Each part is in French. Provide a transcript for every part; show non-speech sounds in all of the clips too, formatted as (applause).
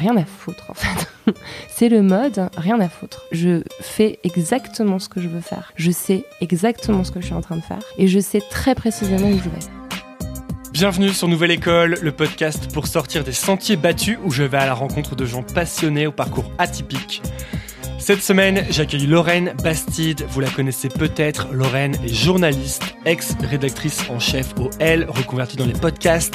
rien à foutre en fait. (laughs) c'est le mode rien à foutre. Je fais exactement ce que je veux faire. Je sais exactement ce que je suis en train de faire et je sais très précisément où je vais. Bienvenue sur Nouvelle École, le podcast pour sortir des sentiers battus où je vais à la rencontre de gens passionnés au parcours atypique. Cette semaine, j'accueille Lorraine Bastide. Vous la connaissez peut-être. Lorraine est journaliste, ex-rédactrice en chef au L, reconvertie dans les podcasts.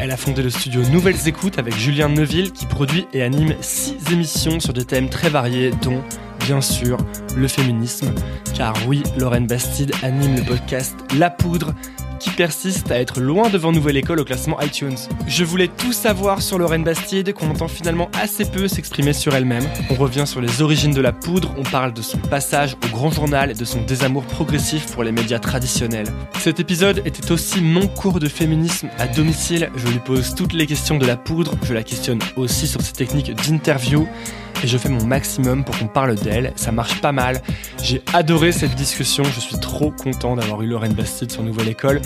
Elle a fondé le studio Nouvelles Écoutes avec Julien Neuville qui produit et anime six émissions sur des thèmes très variés dont bien sûr le féminisme. Car oui, Lorraine Bastide anime le podcast La Poudre qui persiste à être loin devant Nouvelle École au classement iTunes. Je voulais tout savoir sur Lorraine Bastide, qu'on entend finalement assez peu s'exprimer sur elle-même. On revient sur les origines de la poudre, on parle de son passage au grand journal et de son désamour progressif pour les médias traditionnels. Cet épisode était aussi mon cours de féminisme à domicile. Je lui pose toutes les questions de la poudre, je la questionne aussi sur ses techniques d'interview et je fais mon maximum pour qu'on parle d'elle. Ça marche pas mal. J'ai adoré cette discussion. Je suis trop content d'avoir eu Lorraine Bastide sur Nouvelle École.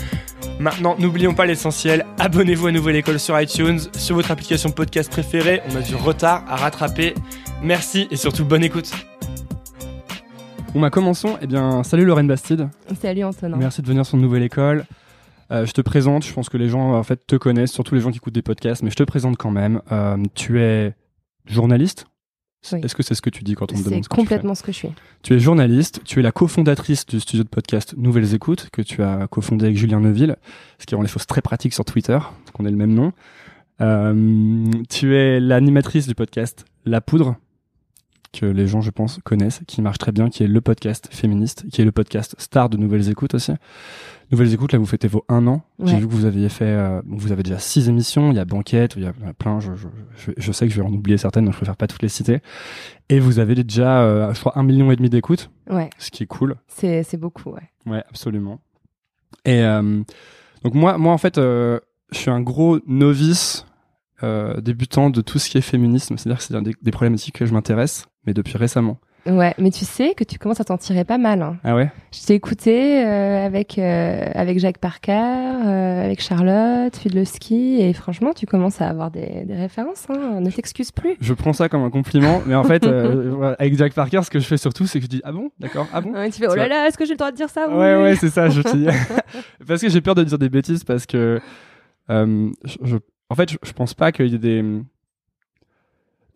Maintenant, n'oublions pas l'essentiel. Abonnez-vous à Nouvelle École sur iTunes, sur votre application podcast préférée. On a du retard à rattraper. Merci et surtout bonne écoute. Bon bah commençons. Eh bien, salut Lorraine Bastide. Salut Antonin. Merci de venir sur Nouvelle École. Euh, je te présente, je pense que les gens en fait te connaissent, surtout les gens qui écoutent des podcasts, mais je te présente quand même. Euh, tu es journaliste est-ce que c'est ce que tu dis quand on te demande ce que complètement ce que je suis. Tu es journaliste, tu es la cofondatrice du studio de podcast Nouvelles Écoutes que tu as cofondé avec Julien Neuville, ce qui rend les choses très pratiques sur Twitter, qu'on ait le même nom. Euh, tu es l'animatrice du podcast La Poudre, que les gens, je pense, connaissent, qui marche très bien, qui est le podcast féministe, qui est le podcast star de Nouvelles Écoutes aussi. Nouvelles Écoutes, là, vous fêtez vos un an. J'ai vu que vous aviez fait, euh, vous avez déjà six émissions. Il y a Banquette, il y a plein. Je, je, je, sais que je vais en oublier certaines, donc je préfère pas toutes les citer. Et vous avez déjà, euh, je crois, un million et demi d'écoutes. Ouais. Ce qui est cool. C'est, c'est beaucoup, ouais. Ouais, absolument. Et euh, donc moi, moi en fait, je suis un gros novice débutant de tout ce qui est féminisme. C'est-à-dire que c'est des, des problématiques que je m'intéresse, mais depuis récemment. Ouais, mais tu sais que tu commences à t'en tirer pas mal. Hein. Ah ouais? Je t'ai écouté euh, avec, euh, avec Jacques Parker, euh, avec Charlotte, Fudlowski, et franchement, tu commences à avoir des, des références. Hein. Ne t'excuse plus. Je prends ça comme un compliment, mais en fait, (laughs) avec Jacques Parker, ce que je fais surtout, c'est que je dis Ah bon? D'accord, ah bon? Tu fais Oh là là, est-ce que j'ai le droit de dire ça? Ouais, ouais, c'est ça, je (laughs) dis. (laughs) parce que j'ai peur de dire des bêtises, parce que. Je, en fait, je, je pense pas qu'il y ait des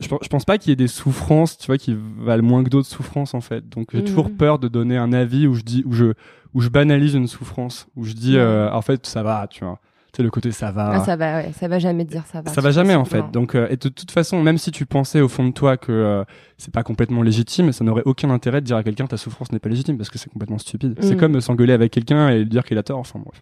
je, je pense pas qu'il y ait des souffrances, tu vois, qui valent moins que d'autres souffrances en fait. Donc j'ai toujours mm. peur de donner un avis où je dis, où je, où je banalise une souffrance, où je dis, euh, en fait, ça va, tu vois c'est le côté ça va. Ah, ça va, ouais. ça va jamais dire ça va. Ça va jamais en fait. Donc, euh, et de, toute façon, même si tu pensais au fond de toi que euh, c'est pas complètement légitime, ça n'aurait aucun intérêt de dire à quelqu'un ta souffrance n'est pas légitime parce que c'est complètement stupide. C'est mm. comme s'engueuler avec quelqu'un et lui dire qu'il a tort. Enfin bref.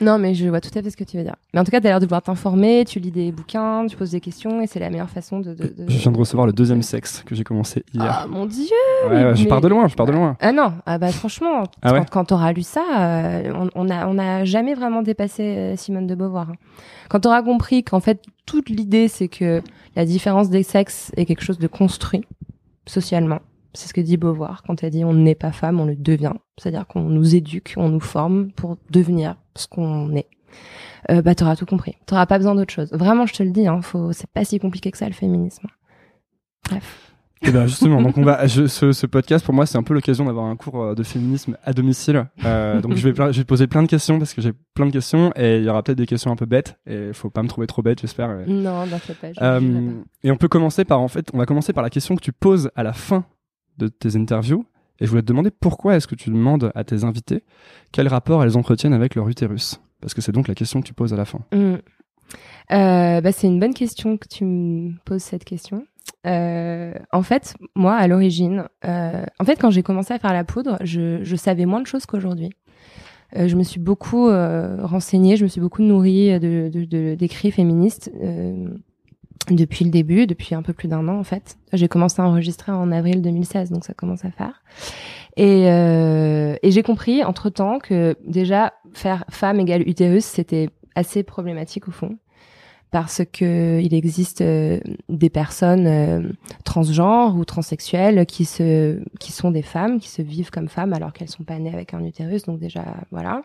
Non, mais je vois tout à fait ce que tu veux dire. Mais en tout cas, t'as l'air de vouloir t'informer, tu lis des bouquins, tu poses des questions et c'est la meilleure façon de, de, Je viens de recevoir le deuxième sexe que j'ai commencé hier. Ah mon dieu. Ouais, je pars de loin, je pars de loin. Ah non, ah bah franchement, ah quand, quand t'auras lu ça, euh, on, a on a jamais vraiment dépassé De Beauvoir. Hein. Quand tu auras compris qu'en fait, toute l'idée, c'est que la différence des sexes est quelque chose de construit socialement. C'est ce que dit Beauvoir quand elle dit on n'est pas femme, on le devient. C'est-à-dire qu'on nous éduque, on nous forme pour devenir ce qu'on est. Euh, bah, tout compris. T'auras pas besoin d'autre chose. Vraiment, je te le dis, hein, c'est pas si compliqué que ça, le féminisme. Bref. Et eh ben justement, donc on va, ce, ce, podcast pour moi c'est un peu l'occasion d'avoir un cours euh, de féminisme à domicile. Euh, donc je vais, je vais poser plein de questions parce que j'ai plein de questions et il y aura peut-être des questions un peu bêtes et faut pas me trouver trop bête j'espère. Non, n'en fais pas. Euh, et on peut commencer par en fait, on va commencer par la question que tu poses à la fin de tes interviews. Et je voulais te demander pourquoi est-ce que tu demandes à tes invités quel rapport elles entretiennent avec leur utérus? Parce que c'est donc la question que tu poses à la fin. Mmh. Euh, bah, c'est une bonne question que tu me poses cette question. Euh, en fait, moi, à l'origine, euh, en fait, quand j'ai commencé à faire la poudre, je, je savais moins de choses qu'aujourd'hui. Euh, je me suis beaucoup euh, renseignée, je me suis beaucoup nourrie de, de, d'écrits féministes euh, depuis le début, depuis un peu plus d'un an en fait. J'ai commencé à enregistrer en avril 2016, donc ça commence à faire. Et, et j'ai compris entre temps que déjà faire femme égale utérus, c'était assez problématique au fond parce que il existe euh, des personnes euh, transgenres ou transsexuelles qui se qui sont des femmes qui se vivent comme femmes alors qu'elles sont pas nées avec un utérus donc déjà voilà.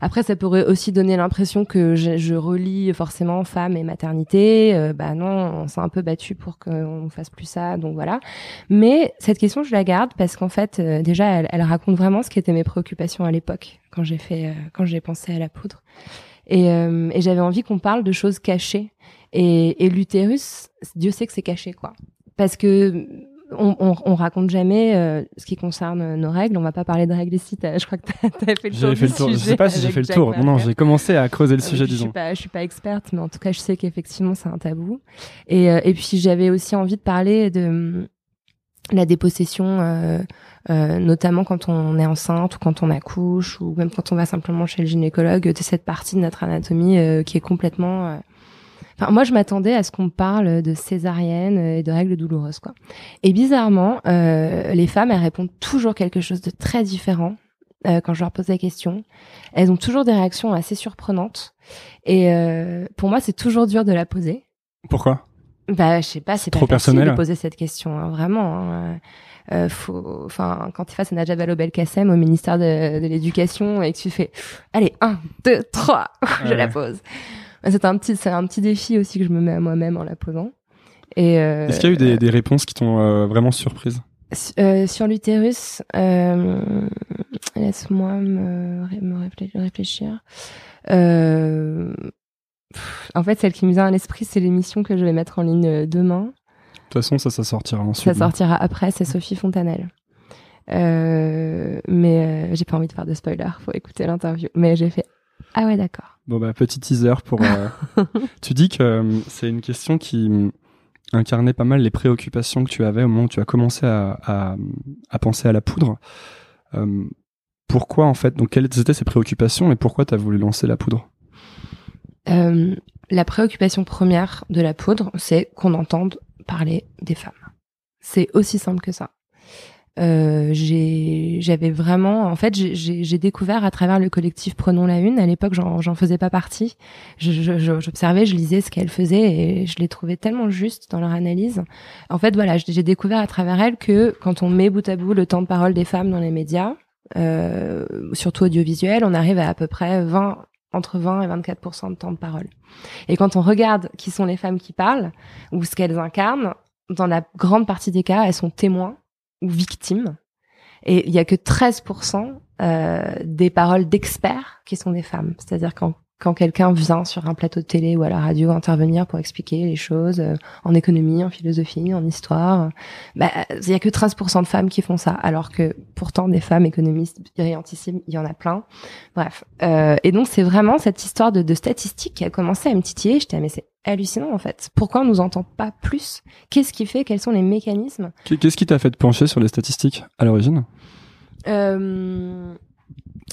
Après ça pourrait aussi donner l'impression que je, je, relie forcément femme et maternité euh, bah non on s'est un peu battu pour qu'on fasse plus ça donc voilà. Mais cette question je la garde parce qu'en fait déjà elle, elle, raconte vraiment ce qui était mes préoccupations à l'époque quand j'ai fait quand j'ai pensé à la poudre et, euh, et j'avais envie qu'on parle de choses cachées. Et, et l'utérus, Dieu sait que c'est caché, quoi. Parce que on, on, on, raconte jamais euh, ce qui concerne nos règles. On va pas parler de règles ici. Je crois que tu as fait le tour. Fait le tour. Je sais pas si j'ai fait le tour. Non, non, j'ai commencé à creuser le euh, sujet, je disons. Suis pas, je suis pas experte, mais en tout cas, je sais qu'effectivement, c'est un tabou. Et, et puis, j'avais aussi envie de parler de la dépossession, euh, euh, notamment quand on est enceinte ou quand on accouche ou même quand on va simplement chez le gynécologue, de cette partie de notre anatomie euh, qui est complètement. Euh, enfin, moi, je m'attendais à ce qu'on parle de césarienne et de règles douloureuses, quoi. Et bizarrement, les femmes, elles répondent toujours quelque chose de très différent quand je leur pose la question. Elles ont toujours des réactions assez surprenantes. Et pour moi, c'est toujours dur de la poser. Pourquoi? Bah, je sais pas, c'est pas facile de poser cette question, hein, vraiment. Hein. Euh, faut, enfin, quand tu es face à Najat Vallaud-Belkacem au ministère de, de l'Éducation et que tu fais, allez, un, deux, trois, (laughs) je la pose. C'est un petit, c'est un petit défi aussi que je me mets à moi-même en la posant. Et euh, est-ce qu'il y a eu des, des réponses qui t'ont euh, vraiment surprise euh, Sur l'utérus, euh, laisse-moi me, me réfléchir. Euh, en fait, celle qui me vient à l'esprit, c'est l'émission que je vais mettre en ligne euh, demain. De toute façon, ça, ça sortira ensuite. Ça sortira après, c'est Sophie Fontanelle. Euh, mais euh, j'ai pas envie de faire de spoiler, faut écouter l'interview. Mais j'ai fait ah ouais d'accord. Bon bah petit teaser pour. (laughs) tu dis que c'est une question qui incarnait pas mal les préoccupations que tu avais au moment où tu as commencé à, à, penser à la poudre. pourquoi en fait Donc quelles étaient ces préoccupations et pourquoi tu as voulu lancer la poudre? Euh, la préoccupation première de la poudre, c'est qu'on entende parler des femmes. C'est aussi simple que ça. Euh, j'avais vraiment, en fait, j'ai découvert à travers le collectif Prenons la Une. À l'époque, j'en faisais pas partie. J'observais, je, lisais ce qu'elles faisaient et je les trouvais tellement justes dans leur analyse. En fait, voilà, j'ai découvert à travers elles que quand on met bout à bout le temps de parole des femmes dans les médias, euh, surtout audiovisuel, on arrive à à peu près 20 entre 20 et 24% de temps de parole. Et quand on regarde qui sont les femmes qui parlent ou ce qu'elles incarnent, dans la grande partie des cas, elles sont témoins ou victimes. Et il y a que 13 euh, des paroles d'experts qui sont des femmes. C'est-à-dire quand quand quelqu'un vient sur un plateau de télé ou à la radio intervenir pour expliquer les choses euh, en économie, en philosophie, en histoire, bah, il y a que 13% de femmes qui font ça, alors que pourtant des femmes économistes brillantissimes, il y en a plein. Bref, euh, et donc c'est vraiment cette histoire de, de statistiques qui a commencé à me titiller. J'étais mais c'est hallucinant en fait. Pourquoi on nous entend pas plus? Qu'est-ce qui fait Quels sont les mécanismes? Qu'est-ce qui t'a fait pencher sur les statistiques à l'origine? Euh,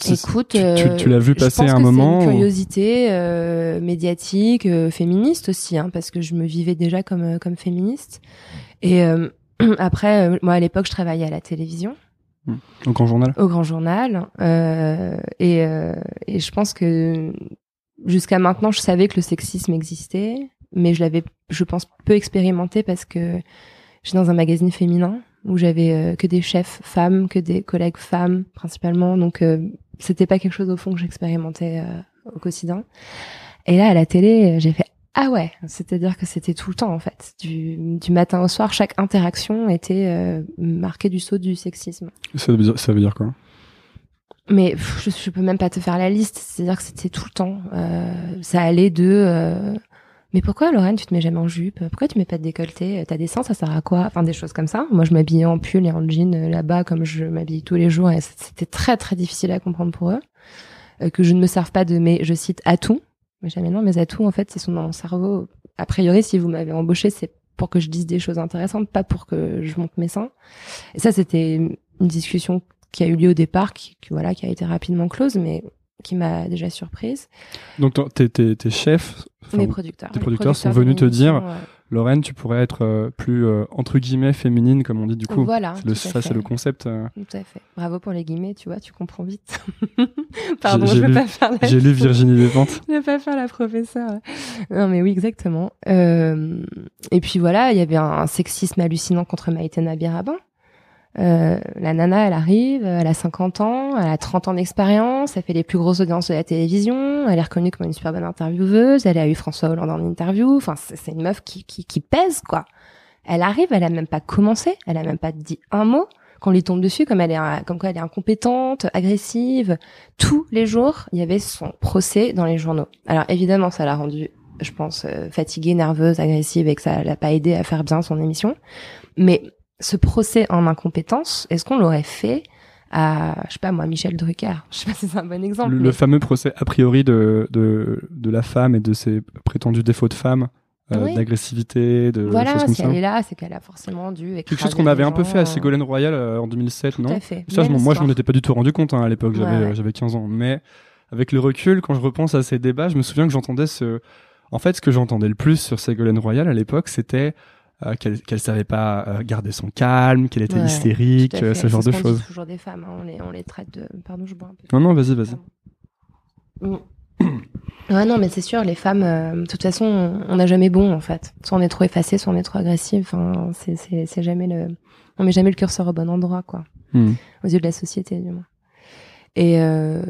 Écoute, tu, tu, l'as vu euh, passer un moment. C'est une curiosité euh, médiatique, euh, féministe aussi, hein, parce que je me vivais déjà comme euh, comme féministe. Et (clears throat) après, moi à l'époque, je travaillais à la télévision. Hmm. Au Grand Journal. Au Grand Journal. et et je pense que jusqu'à maintenant, je savais que le sexisme existait, mais je l'avais, je pense, peu expérimenté parce que j'étais dans un magazine féminin où j'avais que des chefs femmes, que des collègues femmes principalement. Donc c'était pas quelque chose au fond que j'expérimentais euh, au quotidien. Et là, à la télé, j'ai fait ah ouais, c'est-à-dire que c'était tout le temps en fait, du, du matin au soir, chaque interaction était euh, marquée du saut du sexisme. Ça veut dire, ça veut dire quoi? Mais je, je, peux même pas te faire la liste, c'est-à-dire que c'était tout le temps. Euh, ça allait de euh, mais pourquoi Lorraine tu te mets jamais en jupe? Pourquoi tu mets pas de décolleté? T'as des seins, ça sert à quoi? Enfin des choses comme ça. Moi je m'habillais en pull et en jean euh, là-bas comme je m'habille tous les jours et c'était très très difficile à comprendre pour eux. Euh, que je ne me serve pas de mes, je cite, atouts. Mais jamais non, mes atouts en fait ils sont dans mon cerveau. A priori si vous m'avez embauché c'est pour que je dise des choses intéressantes, pas pour que je monte mes seins. Et ça c'était une discussion qui a eu lieu au départ, qui, voilà, qui a été rapidement close, mais qui m'a déjà surprise. Donc tes, tes, tes chefs, mes producteurs, tes producteurs, sont venus te dire Lorraine, tu pourrais être euh, plus euh, entre guillemets féminine, comme on dit du coup. Voilà. ça, c'est le concept. Euh. Tout à fait. Bravo pour les guillemets, tu vois, tu comprends vite. (laughs) Pardon, je vais pas faire la. J'ai lu (laughs) Virginie Despentes. je vais pas faire la professeure. Non, mais oui, exactement. et puis voilà, il y avait un, sexisme hallucinant contre Maïtena Birabin. Euh, la nana, elle arrive, elle a 50 ans, elle a 30 ans d'expérience, elle fait les plus grosses audiences de la télévision, elle est reconnue comme une super bonne intervieweuse, elle a eu François Hollande en interview, enfin c'est une meuf qui, qui, qui, pèse quoi. Elle arrive, elle a même pas commencé, elle a même pas dit un mot qu'on lui tombe dessus comme elle est comme quoi elle est incompétente, agressive. Tous les jours, il y avait son procès dans les journaux. Alors évidemment, ça l'a rendue, je pense, euh, fatiguée, nerveuse, agressive et que ça l'a pas aidé à faire bien son émission. Mais ce procès en incompétence, est-ce qu'on l'aurait fait à, je sais pas moi, Michel Drucker? Je sais pas si c'est un bon exemple. Le, fameux procès a priori de, de, de, la femme et de ses prétendus défauts de femme. Euh, d'agressivité, de voilà, choses comme si ça. elle est là, c'est qu'elle a forcément dû quelque chose qu'on avait un peu fait à Ségolène Royal euh, en 2007, non? fait. Ça, moi, je m'en étais pas du tout rendu compte hein, à l'époque. J'avais j'avais 15 ans, mais avec le recul, quand je repense à ces débats, je me souviens que j'entendais ce. En fait, ce que j'entendais le plus sur Ségolène Royal à l'époque, c'était euh, qu'elle qu'elle savait pas euh, garder son calme, qu'elle était hystérique, euh, ce genre de choses. Toujours des femmes, hein. on, les, on les traite de. Pardon, je bois un peu. Non, non, vas-y, vas-y. Mm. ouais, non, mais c'est sûr, les femmes, de toute façon, on n'a jamais bon en fait. Soit on est trop effacé, soit on est trop agressif. Enfin, c'est jamais le. On met jamais le curseur au bon endroit, quoi. Mm. Aux yeux de la société, du moins. Et euh,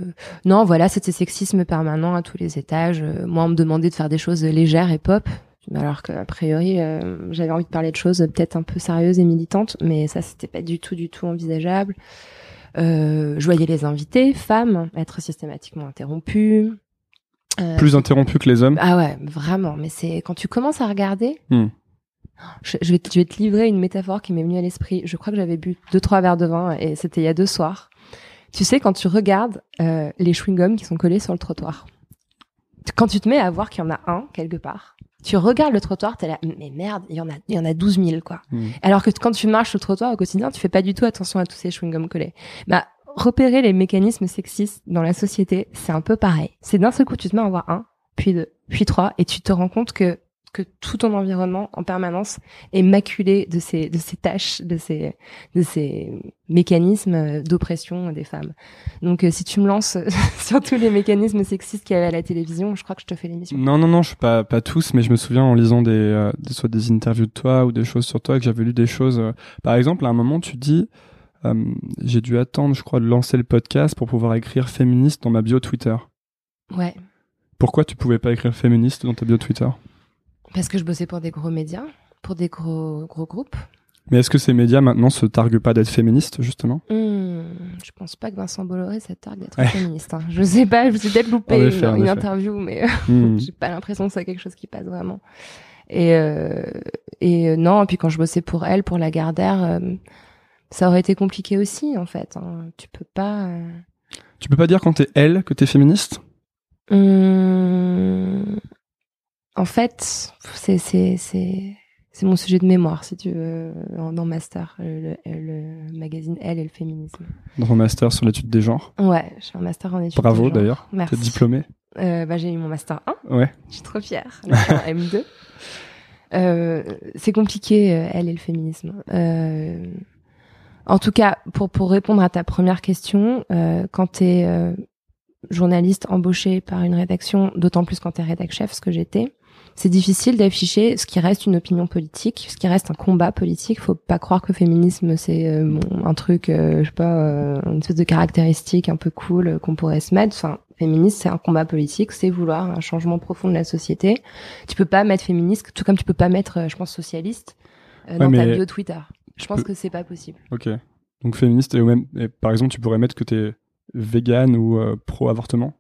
non, voilà, c'était sexisme permanent à tous les étages. Moi, on me demandait de faire des choses légères et pop alors qu'a priori euh, j'avais envie de parler de choses peut-être un peu sérieuses et militantes, mais ça c'était pas du tout du tout envisageable. Euh, je voyais les invités, femmes, être systématiquement interrompues. Euh, Plus interrompues que les hommes. Ah ouais, vraiment. Mais c'est quand tu commences à regarder. Hmm. Je, vais te, je, vais te, livrer une métaphore qui m'est venue à l'esprit. Je crois que j'avais bu deux trois verres de vin et c'était il y a deux soirs. Tu sais quand tu regardes euh, les chewing-gums qui sont collés sur le trottoir. Quand tu te mets à voir qu'il y en a un quelque part, tu regardes le trottoir, t'es là, mais merde, il y en a, il y en a 12 000, quoi. Hmm. Alors que quand tu marches le trottoir au quotidien, tu fais pas du tout attention à tous ces chewing-gums collés. Bah, repérer les mécanismes sexistes dans la société, c'est un peu pareil. C'est d'un seul coup, tu te mets à en voir un, puis deux, puis trois, et tu te rends compte que que tout ton environnement en permanence est maculé de ces de ces tâches, de ces de ces mécanismes d'oppression des femmes. Donc euh, si tu me lances (laughs) sur tous les mécanismes sexistes qu'il y avait à la télévision, je crois que je te fais l'émission. Non non non, je suis pas pas tous, mais je me souviens en lisant des, euh, soit des interviews de toi ou des choses sur toi que j'avais lu des choses. Euh, par exemple, à un moment tu dis j'ai dû attendre, je crois, de lancer le podcast pour pouvoir écrire féministe dans ma bio Twitter. Ouais. Pourquoi tu pouvais pas écrire féministe dans ta bio Twitter? Parce que je bossais pour des gros médias, pour des gros, gros groupes. Mais est-ce que ces médias maintenant se targuent pas d'être féministes, justement? Mmh, Je pense pas que Vincent Bolloré se targue d'être féministe. Hein. Je sais pas, je me suis peut-être loupé une, interview, mais mmh. (laughs) j'ai pas l'impression que c'est quelque chose qui passe vraiment. Et, euh, et euh, non, et puis quand je bossais pour elle, pour la Gardère, euh, ça aurait été compliqué aussi, en fait. Hein. Tu peux pas. Euh, tu peux pas dire quand t'es elle que t'es féministe? Mmh, en fait, c'est c'est c'est c'est mon sujet de mémoire, si tu veux, dans master, le, magazine Elle et le féminisme. Dans ton master sur l'étude des genres. Ouais, je suis en master en études. Bravo d'ailleurs. T'es diplômée. Euh, bah, j'ai eu mon master 1. Ouais. Je suis trop fière. (laughs) M2. Euh, c'est compliqué, euh, Elle et le féminisme. Euh, en tout cas, pour pour répondre à ta première question, euh, quand t'es euh, journaliste embauché par une rédaction, d'autant plus quand t'es rédac chef, ce que j'étais c'est difficile d'afficher ce qui reste une opinion politique, ce qui reste un combat politique. Faut pas croire que le féminisme c'est euh, un truc, euh, je sais pas, euh, une espèce de caractéristique un peu cool qu'on pourrait se mettre. Enfin, féministe c'est un combat politique, c'est vouloir un changement profond de la société. Tu peux pas mettre féministe, tout comme tu peux pas mettre, je pense, socialiste dans ta bio Twitter. Je pense que c'est pas possible. Ok. Donc féministe et même, par exemple, tu pourrais mettre que t'es vegan ou pro avortement.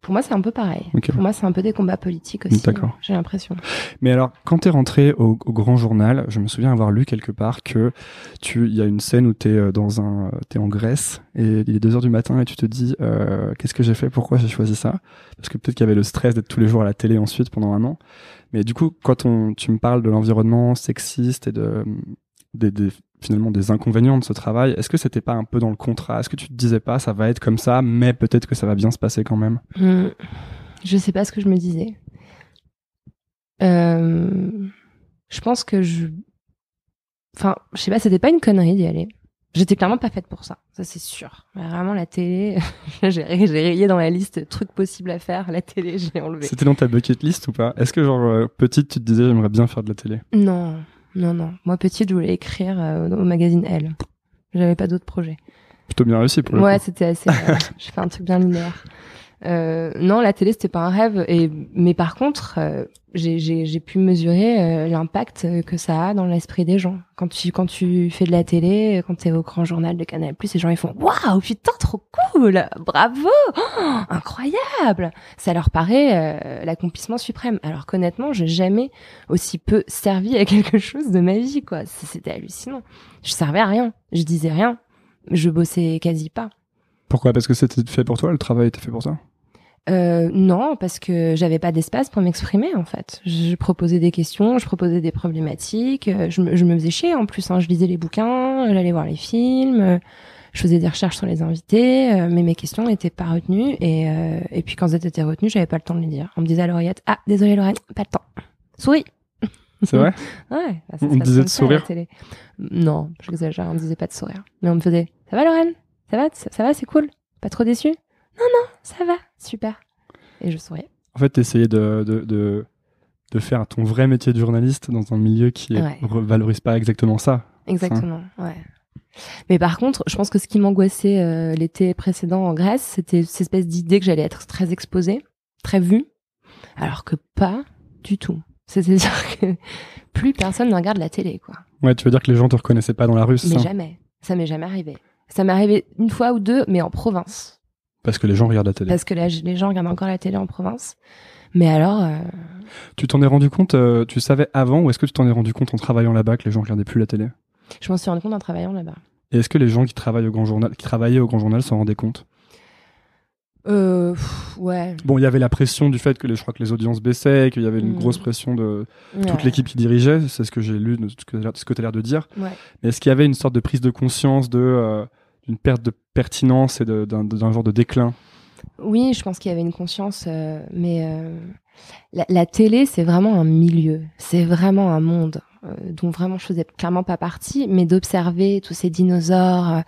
Pour moi, c'est un peu pareil. Pour moi, c'est un peu des combats politiques aussi. D'accord. J'ai l'impression. Mais alors, quand t'es rentré au, Grand Journal, je me souviens avoir lu quelque part que tu, il y a une scène où t'es euh, dans un, t'es en Grèce et il est 2 heures du matin et tu te dis, euh, qu'est-ce que j'ai fait, pourquoi j'ai choisi ça? Parce que peut-être qu'il y avait le stress d'être tous les jours à la télé ensuite pendant un an. Mais du coup, quand on, tu me parles de l'environnement sexiste et de des, des, finalement des inconvénients de ce travail. Est-ce que c'était pas un peu dans le contrat? Est-ce que tu te disais pas ça va être comme ça, mais peut-être que ça va bien se passer quand même? Hmm. Je sais pas ce que je me disais. Je pense que je. Enfin, je sais pas, c'était pas une connerie d'y aller. J'étais clairement pas faite pour ça, ça c'est sûr. Vraiment la télé, (laughs) j'ai rayé dans la liste trucs possibles à faire. La télé, je l'ai enlevé. C'était dans ta bucket list ou pas? Est-ce que genre euh, petite, tu te disais j'aimerais bien faire de la télé? Non, non, non. Moi petite, je voulais écrire euh, au magazine Elle. J'avais pas d'autres projets. Plutôt bien réussi pour le Ouais, c'était assez. Euh, (laughs) j'ai fait un truc bien linéaire. Euh, non, la télé c'était pas un rêve. Et mais par contre, euh, j'ai pu mesurer euh, l'impact que ça a dans l'esprit des gens. Quand tu quand tu fais de la télé, quand t'es au grand journal de Canal+, les gens ils font waouh putain trop cool, bravo, oh, incroyable. Ça leur paraît l'accomplissement suprême. Alors qu'honnêtement, j'ai jamais aussi peu servi à quelque chose de ma vie quoi. C'était hallucinant. Je servais à rien, je disais rien, je bossais quasi pas. Pourquoi? Parce que c'était fait pour toi, le travail était fait pour ça? Euh, non, parce que j'avais pas d'espace pour m'exprimer en fait. Je proposais des questions, je proposais des problématiques, euh, je me, je me faisais chier en plus. Hein. Je lisais les bouquins, j'allais voir les films, euh, je faisais des recherches sur les invités, euh, mais mes questions n'étaient pas retenues. Et, et puis quand elles étaient retenues, j'avais pas le temps de les dire. On me disait à l'oreillette Ah, désolé Lorraine, pas le temps. Souris C'est vrai? (laughs) Ouais. Bah, on me disait de sourire? Non, j'exagère, on me disait pas de sourire. Mais on me faisait Ça va Lorraine? Ça va? Ça va, c'est cool? Pas trop déçu? Non, non, ça va, super. Et je souriais. En fait, essayer de, de, de, de, faire ton vrai métier de journaliste dans un milieu qui ne valorise pas exactement ça. Exactement, ouais. Mais par contre, je pense que ce qui m'angoissait euh, l'été précédent en Grèce, c'était cette espèce d'idée que j'allais être très exposée, très vue, alors que pas du tout. C'est-à-dire que plus personne ne regarde la télé, quoi. Ouais, tu veux dire que les gens te reconnaissaient pas dans la rue, Mais jamais. Ça m'est jamais arrivé. Ça m'est arrivé une fois ou deux, mais en province. Parce que les gens regardent la télé. Parce que les gens regardent encore la télé en province. Mais alors. Euh, tu t'en es rendu compte, euh, tu savais avant, ou est-ce que tu t'en es rendu compte en travaillant là-bas que les gens regardaient plus la télé? Je m'en suis rendu compte en travaillant là-bas. Et est-ce que les gens qui travaillent au Grand Journal, qui travaillaient au Grand Journal s'en rendaient compte? Euh, ouais. Bon, il y avait la pression du fait que les, je crois que les audiences baissaient, qu'il y avait une mm. grosse pression de toute l'équipe qui dirigeait, c'est ce que j'ai lu, ce que, tu as l'air de dire. Ouais. Mais est-ce qu'il y avait une sorte de prise de conscience de d'une perte de pertinence et d'un genre de déclin oui, je pense qu'il y avait une conscience, euh, mais euh, la, télé, c'est vraiment un milieu, c'est vraiment un monde euh, dont vraiment je faisais clairement pas partie, mais d'observer tous ces dinosaures.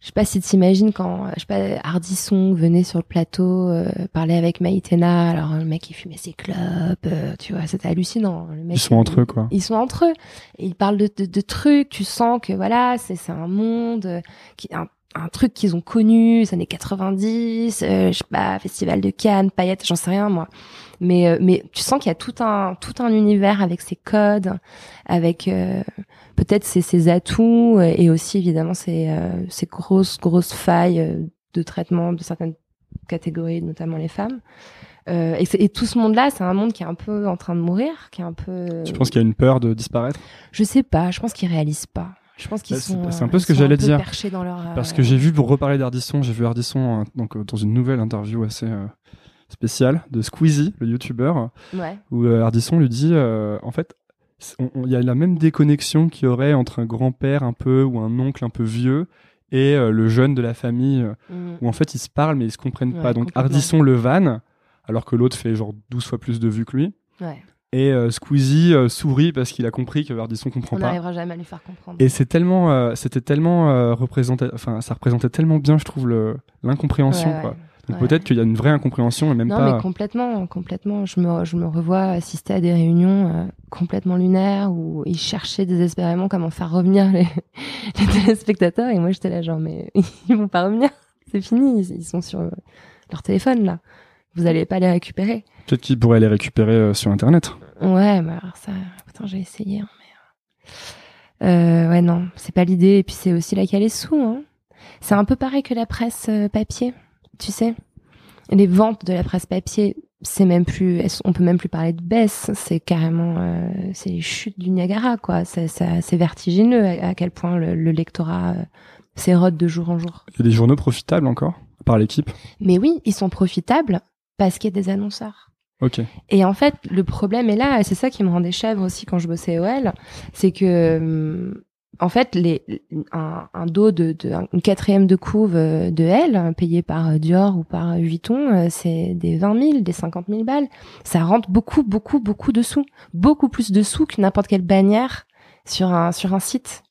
je sais pas si tu t'imagines quand, je sais pas, Hardisson venait sur le plateau parler avec Maïtena, alors le mec il fumait ses clopes, tu vois, c'était hallucinant. ils sont entre eux quoi. Ils sont entre eux, ils parlent de, de, trucs, tu sens que voilà, c'est un monde qui un un truc qu'ils ont connu, les années 90, euh, je sais pas, festival de Cannes, paillettes, j'en sais rien moi. Mais euh, mais tu sens qu'il y a tout un tout un univers avec ses codes, avec euh, peut-être ses, ses atouts et aussi évidemment ses ses grosses grosses failles de traitement de certaines catégories, notamment les femmes. Et, et, tout ce monde-là, c'est un monde qui est un peu en train de mourir, qui est un peu. Tu penses qu'il y a une peur de disparaître? Je sais pas. Je pense qu'ils réalisent pas. Je pense qu'ils bah, sont. C'est un peu ce que j'allais dire. Dans leur, Parce que j'ai vu pour reparler d'Ardisson, j'ai vu Ardisson euh, donc euh, dans une nouvelle interview assez euh, spéciale de Squeezie, le youtubeur, ouais. où Ardisson lui dit en fait il y a la même déconnexion qu'il y aurait entre un grand-père un peu ou un oncle un peu vieux et le jeune de la famille mm. où en fait ils se parlent mais ils se comprennent pas. Donc Ardisson le vanne alors que l'autre fait genre 12 fois plus de vues que lui. Ouais. Et euh, Squeezie euh, sourit parce qu'il a compris que Verdisson comprend pas. On n'arrivera jamais à lui faire comprendre. Et c'est tellement, euh, c'était tellement représenté, enfin, ça représentait tellement bien, je trouve, l'incompréhension. Donc peut-être qu'il y a une vraie incompréhension et même non, pas. Non, mais complètement, complètement. Je me, je me revois assister à des réunions complètement lunaires où ils cherchaient désespérément comment faire revenir les, (laughs) les téléspectateurs et moi j'étais là genre mais (laughs) ils vont pas revenir, c'est fini, ils, sont sur leur téléphone là. Vous allez pas les récupérer. Peut-être qu'ils pourraient les récupérer sur internet. Ouais, mais alors ça, putain, j'ai essayé, hein, mais euh, ouais, non, c'est pas l'idée. Et puis c'est aussi là qu'il y a les sous. Hein. C'est un peu pareil que la presse euh, papier, tu sais. Les ventes de la presse papier, c'est même plus, on peut même plus parler de baisse. C'est carrément, euh, c'est les chutes du Niagara, quoi. C'est, c'est vertigineux à, quel point le, lectorat euh, s'érode de jour en jour. Il y a des journaux profitables encore par l'équipe? Mais oui, ils sont profitables parce qu'il y a des annonceurs. Et en fait, le problème est là, et c'est ça qui me rendait chèvre aussi quand je bossais OL, c'est que en fait, les, un, un dos de, de une quatrième de couve euh, de L payé par Dior ou par Vuitton, euh, c'est des 20 000, des 50 000 balles. Ça rentre beaucoup, beaucoup, beaucoup de sous, beaucoup plus de sous que n'importe quelle bannière sur un sur un site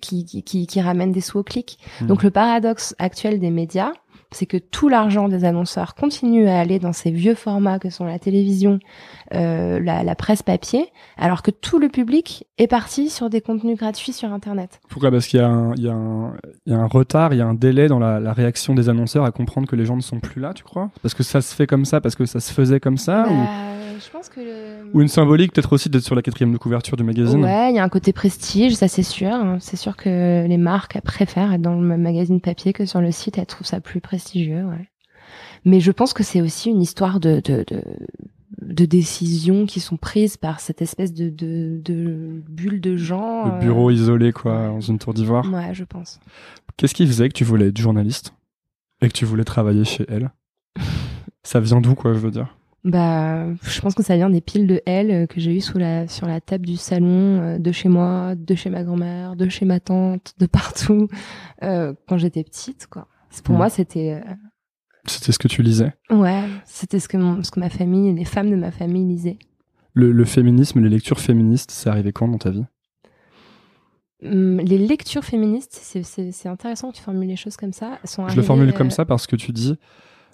qui qui, qui, ramène des sous au clic. Mmh. Donc le paradoxe actuel des médias, c'est que tout l'argent des annonceurs continue à aller dans ces vieux formats que sont la télévision, euh, la, la, presse papier, alors que tout le public est parti sur des contenus gratuits sur Internet. Pourquoi Parce qu'il y, y, y, a un retard, il y a un délai dans la, la, réaction des annonceurs à comprendre que les gens ne sont plus là, tu crois? Parce que ça se fait comme ça, parce que ça se faisait comme ça ou... Je pense que Ou une symbolique peut-être aussi d'être sur la quatrième de couverture du magazine. Ouais, il y a un côté prestige, ça c'est sûr. C'est sûr que les marques préfèrent être dans le magazine papier que sur le site, elles trouvent ça plus prestigieux, ouais. Mais je pense que c'est aussi une histoire de, de, de, de, décisions qui sont prises par cette espèce de, de, de bulle de gens. Le bureau euh, isolé, quoi, dans une tour d'ivoire. Ouais, je pense. Qu'est-ce qui faisait que tu voulais être journaliste et que tu voulais travailler chez elle? Ça vient d'où, quoi, je veux dire? Bah, je pense que ça vient des piles de L euh, que j'ai eu sous la sur la table du salon euh, de chez moi, de chez ma grand-mère, de chez ma tante, de partout euh, quand j'étais petite quoi. Pour moi, c'était euh, c'était ce que tu lisais. Ouais, c'était ce que mon, ce que ma famille, les femmes de ma famille lisaient. Le, le féminisme, les lectures féministes, c'est arrivé quand dans ta vie? Hum, les lectures féministes, c'est intéressant que tu formules les choses comme ça. Sont je le formule comme ça parce que tu dis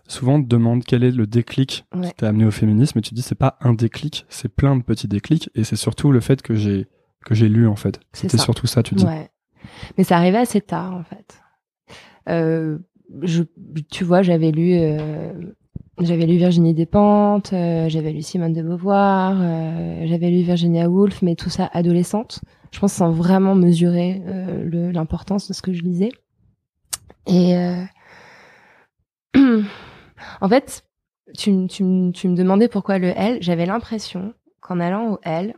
souvent on te demande quel est le déclic qui t'a amené au féminisme et tu dis c'est pas un déclic, c'est plein de petits déclics et c'est surtout le fait que j'ai que j'ai lu en fait. C'était surtout ça, tu dis. Ouais. Mais ça arrivait assez tard en fait. Euh, je, tu vois, j'avais lu, euh, j'avais lu Virginie Despentes, euh, j'avais lu Simone de Beauvoir, euh, j'avais lu Virginia Woolf, mais tout ça adolescente. Je pense sans vraiment mesurer l'importance de ce que je lisais. Et (clears throat) En fait, tu, tu, tu me demandais pourquoi le L. J'avais l'impression qu'en allant au L,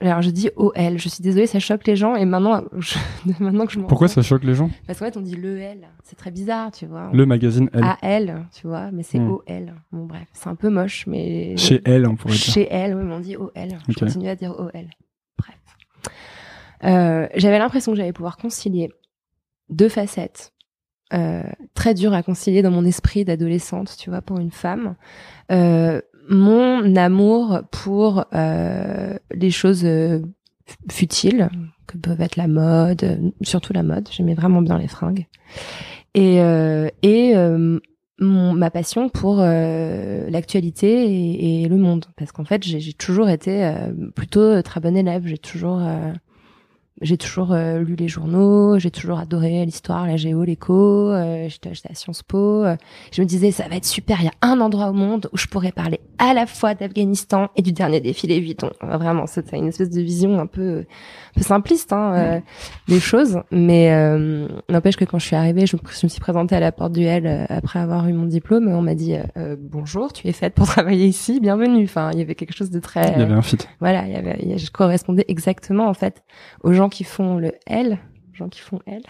alors je dis OL, je suis désolée, ça choque les gens et maintenant, je, (laughs) maintenant que je Pourquoi ça choque les gens? Parce qu'en fait on dit le L, c'est très bizarre, tu vois. Le magazine L. AL, tu vois, mais c'est hmm. OL. Bon bref, c'est un peu moche, mais... Chez L, on pourrait dire. Chez L, oui, mais on dit OL. Je continue à dire OL. Bref. Euh, j'avais l'impression que j'allais pouvoir concilier deux facettes euh, très dur à concilier dans mon esprit d'adolescente, tu vois, pour une femme. Euh, mon amour pour euh, les choses euh, futiles, que peuvent être la mode, surtout la mode, j'aimais vraiment bien les fringues, et, euh, et mon, ma passion pour l'actualité et, le monde, parce qu'en fait j'ai toujours été plutôt très bonne élève, j'ai toujours j'ai toujours euh, lu les journaux, j'ai toujours adoré l'histoire, la géo, l'éco, euh, j'étais à Sciences Po. Euh, je me disais, ça va être super, il y a un endroit au monde où je pourrais parler à la fois d'Afghanistan et du dernier défilé Vuitton. Vraiment, c'était une espèce de vision un peu, un peu simpliste hein, des choses. Mais n'empêche que quand je suis arrivée, je, me suis présentée à la porte du L après avoir eu mon diplôme. On m'a dit, bonjour, tu es faite pour (laughs) travailler ici, bienvenue. Enfin, il y avait quelque chose de très... Il y avait un fit. Voilà, il y avait, je correspondais exactement en fait aux gens qui font le L, gens qui font L.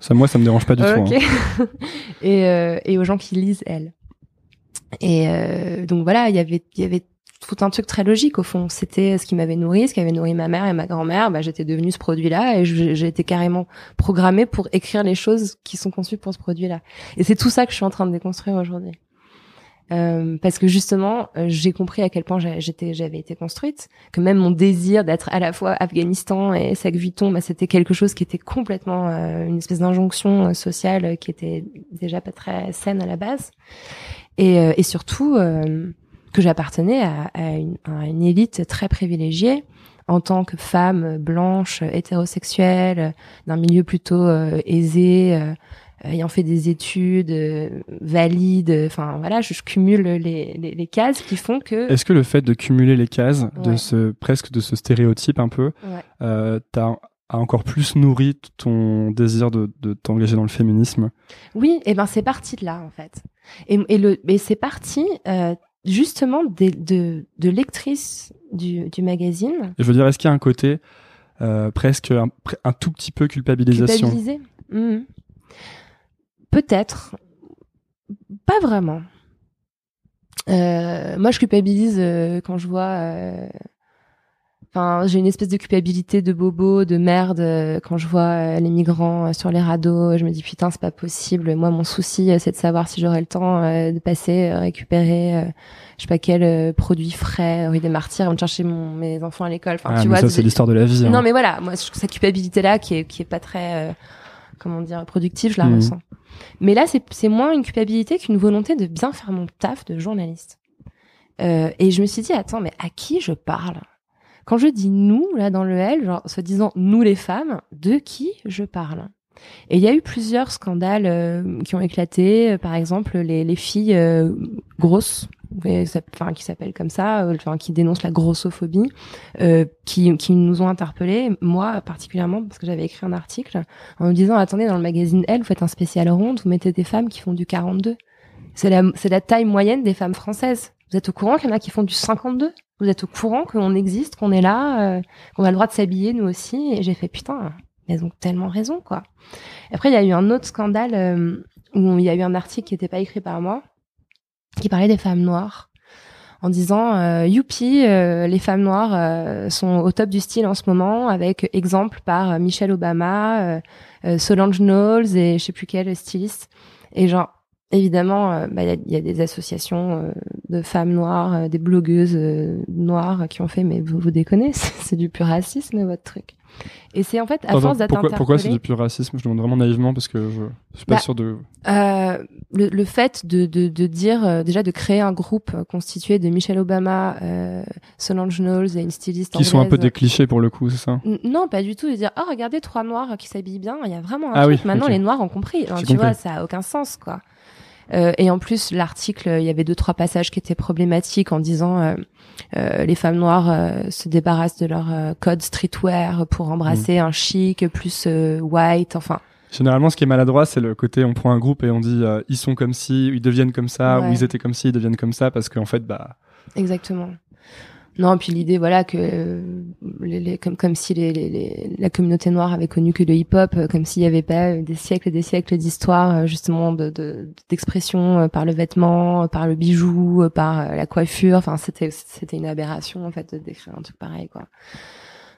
Ça, moi, ça me dérange pas du tout. Hein. (laughs) et, euh, et aux gens qui lisent L. Et euh, donc voilà, il y avait, il y avait tout un truc très logique au fond. C'était ce qui m'avait nourri, ce qui avait nourri ma mère et ma grand-mère. Bah, j'étais devenue ce produit-là et j'ai été carrément programmée pour écrire les choses qui sont conçues pour ce produit-là. Et c'est tout ça que je suis en train de déconstruire aujourd'hui. Euh, parce que justement, euh, j'ai compris à quel point j'avais été construite, que même mon désir d'être à la fois Afghanistan et Sac Vuitton, bah, c'était quelque chose qui était complètement euh, une espèce d'injonction sociale qui était déjà pas très saine à la base, et, et surtout que j'appartenais à, une, à, une, élite très privilégiée en tant que femme blanche, hétérosexuelle, d'un milieu plutôt aisé ayant fait des études euh, valides, enfin voilà, je, cumule les, les, les, cases qui font que. Est-ce que le fait de cumuler les cases, de ce presque de ce stéréotype un peu, ouais. euh, t'as a encore plus nourri ton désir de, de t'engager dans le féminisme? Oui, et ben c'est parti de là en fait. Et, et le, et c'est parti euh, justement de, de, de lectrice du, du magazine. je veux dire, est-ce qu'il y a un côté euh, presque un, un, tout petit peu culpabilisation? Culpabilisé. Mmh. Peut-être. Pas vraiment. Euh, moi, je culpabilise euh, quand je vois. Euh, Enfin, j'ai une espèce de culpabilité de bobo, de merde quand je vois les migrants sur les radeaux. Je me dis putain, c'est pas possible. Moi, mon souci, c'est de savoir si j'aurai le temps de passer récupérer, je sais pas quel produit frais, rue des Martyrs, de chercher mon, mes enfants à l'école. Enfin, ah, tu vois, ça c'est l'histoire de la vie. Hein. Non, mais voilà, moi, cette culpabilité là, qui est qui est pas très, comment dire, productive, je la mmh. ressens. Mais là, c'est moins une culpabilité qu'une volonté de bien faire mon taf de journaliste. et je me suis dit, attends, mais à qui je parle? Quand je dis nous, là, dans le L, genre, se disant nous les femmes, de qui je parle? Et il y a eu plusieurs scandales euh, qui ont éclaté, euh, par exemple les, les filles euh, grosses, enfin qui s'appellent comme ça, enfin qui dénoncent la grossophobie, qui, qui nous ont interpellés, moi particulièrement parce que j'avais écrit un article en me disant attendez dans le magazine Elle, vous faites un spécial ronde, vous mettez des femmes qui font du 42. C'est la c'est la taille moyenne des femmes françaises. Vous êtes au courant qu'il y en a qui font du 52 vous êtes au courant qu'on existe, qu'on est là, euh, qu'on a le droit de s'habiller nous aussi? Et j'ai fait putain, elles ont tellement raison quoi. Après il y a eu un autre scandale euh, où il y a eu un article qui n'était pas écrit par moi, qui parlait des femmes noires en disant euh, youpi les femmes noires sont au top du style en ce moment avec exemple par Michelle Obama, Solange Knowles et je sais plus quel styliste et genre Évidemment, euh, bah, il bah, y, y, a des associations euh, de femmes noires, euh, des blogueuses noires qui ont fait, mais vous vous déconnez, (laughs) c'est du pur racisme votre truc. Et c'est en fait à force d'être pourquoi, pourquoi c'est du pur racisme? Je demande vraiment naïvement parce que je, je suis pas bah, sûr de. Euh, le, le, fait de, de, de dire déjà de créer un groupe constitué de Michelle Obama, euh, Solange Knowles et une styliste qui sont un peu des clichés pour le coup, c'est ça? Non, pas du tout. De dire oh regardez trois noirs qui s'habillent bien, il y a vraiment un ah truc. Maintenant les noirs ont compris. tu vois, ça a aucun sens quoi. Euh, et en plus, l'article, il y avait deux trois passages qui étaient problématiques en disant euh, euh les femmes noires euh, se débarrassent de leur code streetwear pour embrasser mm. un chic plus white. Enfin. Généralement, ce qui est maladroit, c'est le côté on prend un groupe et on dit ils sont comme si, ils deviennent comme ça, ou ils étaient comme si, ils deviennent comme ça, parce qu'en fait, bah. Exactement. Non, puis l'idée, voilà, que les, les, comme comme si les, les, la communauté noire avait connu que le hip-hop, euh, comme s'il n'y avait pas euh, des siècles et des siècles d'histoire euh, justement de d'expression par le vêtement, par le bijou, par la coiffure. Enfin, c'était c'était une aberration en fait de décrire un truc pareil, quoi.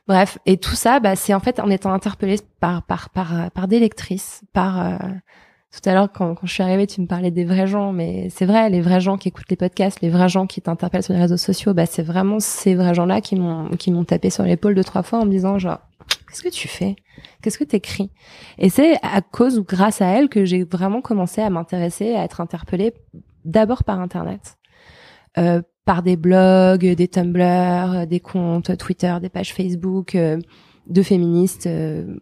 Bref, et tout ça, bah, c'est en fait en étant interpellée par par par par des lectrices, par tout à l'heure, quand, quand, je suis arrivée, tu me parlais des vrais gens, mais c'est vrai, les vrais gens qui écoutent les podcasts, les vrais gens qui t'interpellent sur les réseaux sociaux, bah c'est vraiment ces vrais gens-là qui m'ont qui m'ont tapé sur l'épaule deux trois fois en me disant genre qu'est-ce que tu fais, qu'est-ce que t'écris, et c'est à cause ou grâce à elle que j'ai vraiment commencé à m'intéresser, à être interpellée d'abord par internet, euh, par des blogs, des Tumblr, des comptes Twitter, des pages Facebook. Euh, de féministes euh,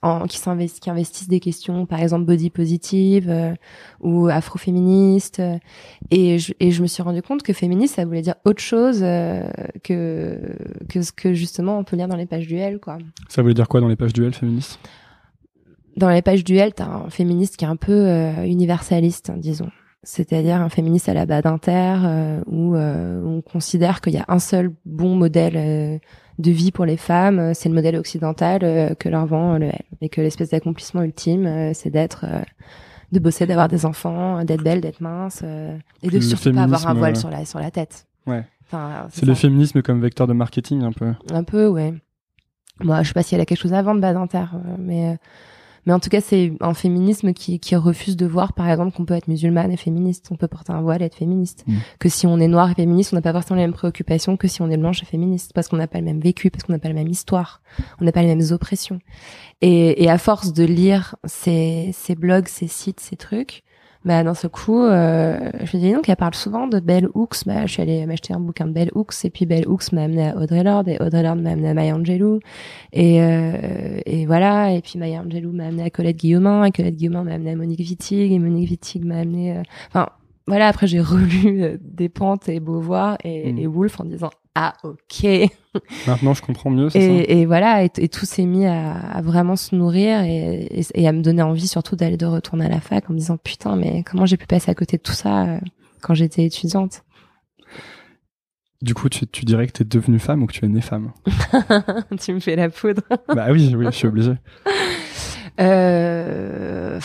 en, qui s'investissent qui investissent des questions par exemple body positive euh, ou afroféministes euh, et je, et je me suis rendu compte que féministe ça voulait dire autre chose que que ce que justement on peut lire dans les pages duel quoi. Ça voulait dire quoi dans les pages duel féministes dans les pages duel t'as un féministe qui est un peu universaliste hein, disons c'est-à-dire un féministe à la bas d'inter où on considère qu'il y a un seul bon modèle de vie pour les femmes, euh, c'est le modèle occidental euh, que leur vend le L. Et que l'espèce d'accomplissement ultime, euh, c'est d'être, de bosser, d'avoir des enfants, d'être belle, d'être mince, et de surtout pas avoir un voile sur la, sur la tête. Ouais. Enfin, c'est le féminisme comme vecteur de marketing, un peu. Un peu, ouais. Moi, je sais pas si elle a quelque chose à vendre, Badinter, mais mais en tout cas, c'est un féminisme qui, qui refuse de voir, par exemple, qu'on peut être musulmane et féministe, on peut porter un voile et être féministe. Mm. Que si on est noir et féministe, on n'a pas forcément les mêmes préoccupations que si on est blanche et féministe, parce qu'on n'a pas le même vécu, parce qu'on n'a pas la même histoire, on n'a pas les mêmes oppressions. Et, et à force de lire ces, ces blogs, ces sites, ces trucs, bah dans ce coup euh, je me dis donc elle parle souvent de Bell Hooks. Bah je suis allée m'acheter un bouquin de Bell Hooks et puis Bell Hooks m'a amené à Audrey Lorde et Audrey Lorde m'a amené à Maya Angelou. Et euh, et voilà et puis Maya Angelou m'a amené à Colette Guillaumin et Colette Guillaumin m'a amené à Monique Wittig et Monique Wittig m'a amené euh, enfin voilà après j'ai (laughs) relu euh, Despentes et Beauvoir et, mm. et Woolf en disant ah ok. (laughs) Maintenant je comprends mieux. Et, ça? et voilà, et, tout s'est mis à, à, vraiment se nourrir et, et, à me donner envie surtout d'aller de retourner à la fac en me disant putain mais comment j'ai pu passer à côté de tout ça euh, quand j'étais étudiante? Du coup, tu, tu dirais que tu es devenue femme ou que tu es née femme? (laughs) Tu me fais la poudre. bah oui, oui, je suis obligé. Euh,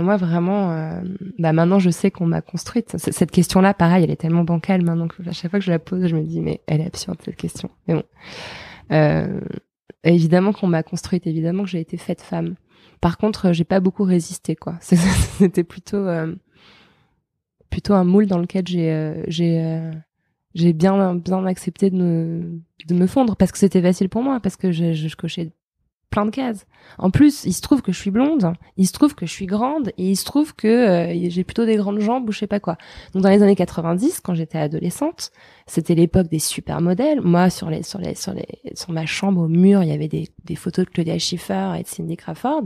moi vraiment, euh, bah maintenant je sais qu'on m'a construite. Cette question-là, pareil, elle est tellement bancale maintenant que à chaque fois que je la pose, je me dis mais elle est absurde cette question. Mais bon, Euh, évidemment qu'on m'a construite, évidemment que j'ai été faite femme. Par contre, j'ai pas beaucoup résisté, quoi. (laughs) C'était plutôt euh, plutôt un moule dans lequel j'ai euh, j'ai euh, j'ai bien bien accepté de me de me fondre parce que c'était facile pour moi parce que je, je cochais plein de cases. En plus, il se trouve que je suis blonde, il se trouve que je suis grande et il se trouve que euh, j'ai plutôt des grandes jambes ou je sais pas quoi. Donc dans les années 90, quand j'étais adolescente, c'était l'époque des super modèles. Moi, sur les sur les sur les sur ma chambre au mur, il y avait des, des photos de Claudia Schiffer et de Cindy Crawford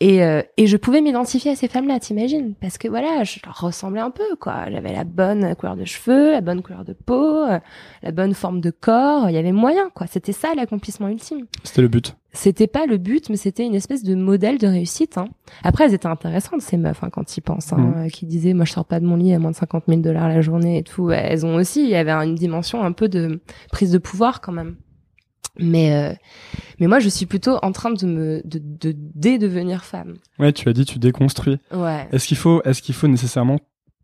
et, euh, et je pouvais m'identifier à ces femmes-là, t'imagines? Parce que voilà, je leur ressemblais un peu, quoi. J'avais la bonne couleur de cheveux, la bonne couleur de peau, euh, la bonne forme de corps. Il y avait moyen, quoi. C'était ça l'accomplissement ultime. C'était le but. C'était pas le but, mais c'était une espèce de modèle de réussite. Hein. Après, elles étaient intéressantes ces meufs hein, quand ils pensent, hein, mmh. qui disaient moi je sors pas de mon lit à moins de 50 000 dollars la journée et tout. Elles ont aussi, il y avait une dimension un peu de prise de pouvoir quand même. Mais euh, mais moi je suis plutôt en train de me de, de dédevenir femme. Ouais, tu as dit tu déconstruis. Ouais. Est-ce qu'il faut est-ce qu'il faut nécessairement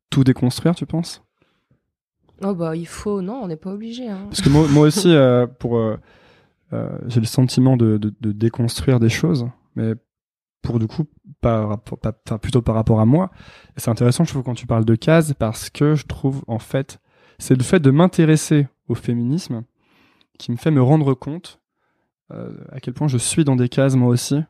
tout déconstruire, tu penses? Oh bah il faut non, on n'est pas obligé. Hein. Parce que moi, moi aussi euh, pour euh, j'ai le sentiment de, de, de, déconstruire des choses, mais pour du coup par, par, plutôt par rapport à moi. C'est intéressant, je trouve, quand tu parles de cases, parce que je trouve en fait c'est le fait de m'intéresser au féminisme qui me fait me rendre compte euh, à quel point je suis dans des cases moi aussi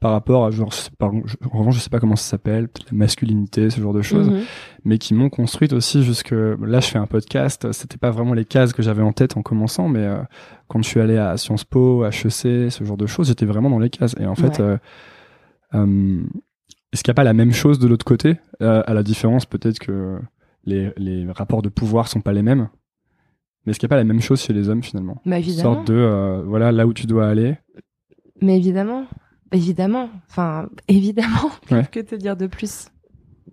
par rapport à genre par, en revanche je sais pas comment ça s'appelle la masculinité ce genre de choses mhm. mais qui m'ont construite aussi jusque là je fais un podcast c'était pas vraiment les cases que j'avais en tête en commençant mais euh, quand je suis allé à Sciences Po HEC ce genre de choses j'étais vraiment dans les cases et en fait euh, est-ce qu'il n'y a pas la même chose de l'autre côté à la différence peut-être que les, les rapports de pouvoir sont pas les mêmes mais est-ce qu'il n'y a pas la même chose chez les hommes finalement? Bah, évidemment. Une sorte de euh, voilà là où tu dois aller. Mais évidemment, évidemment, enfin (laughs) évidemment. Que te dire de plus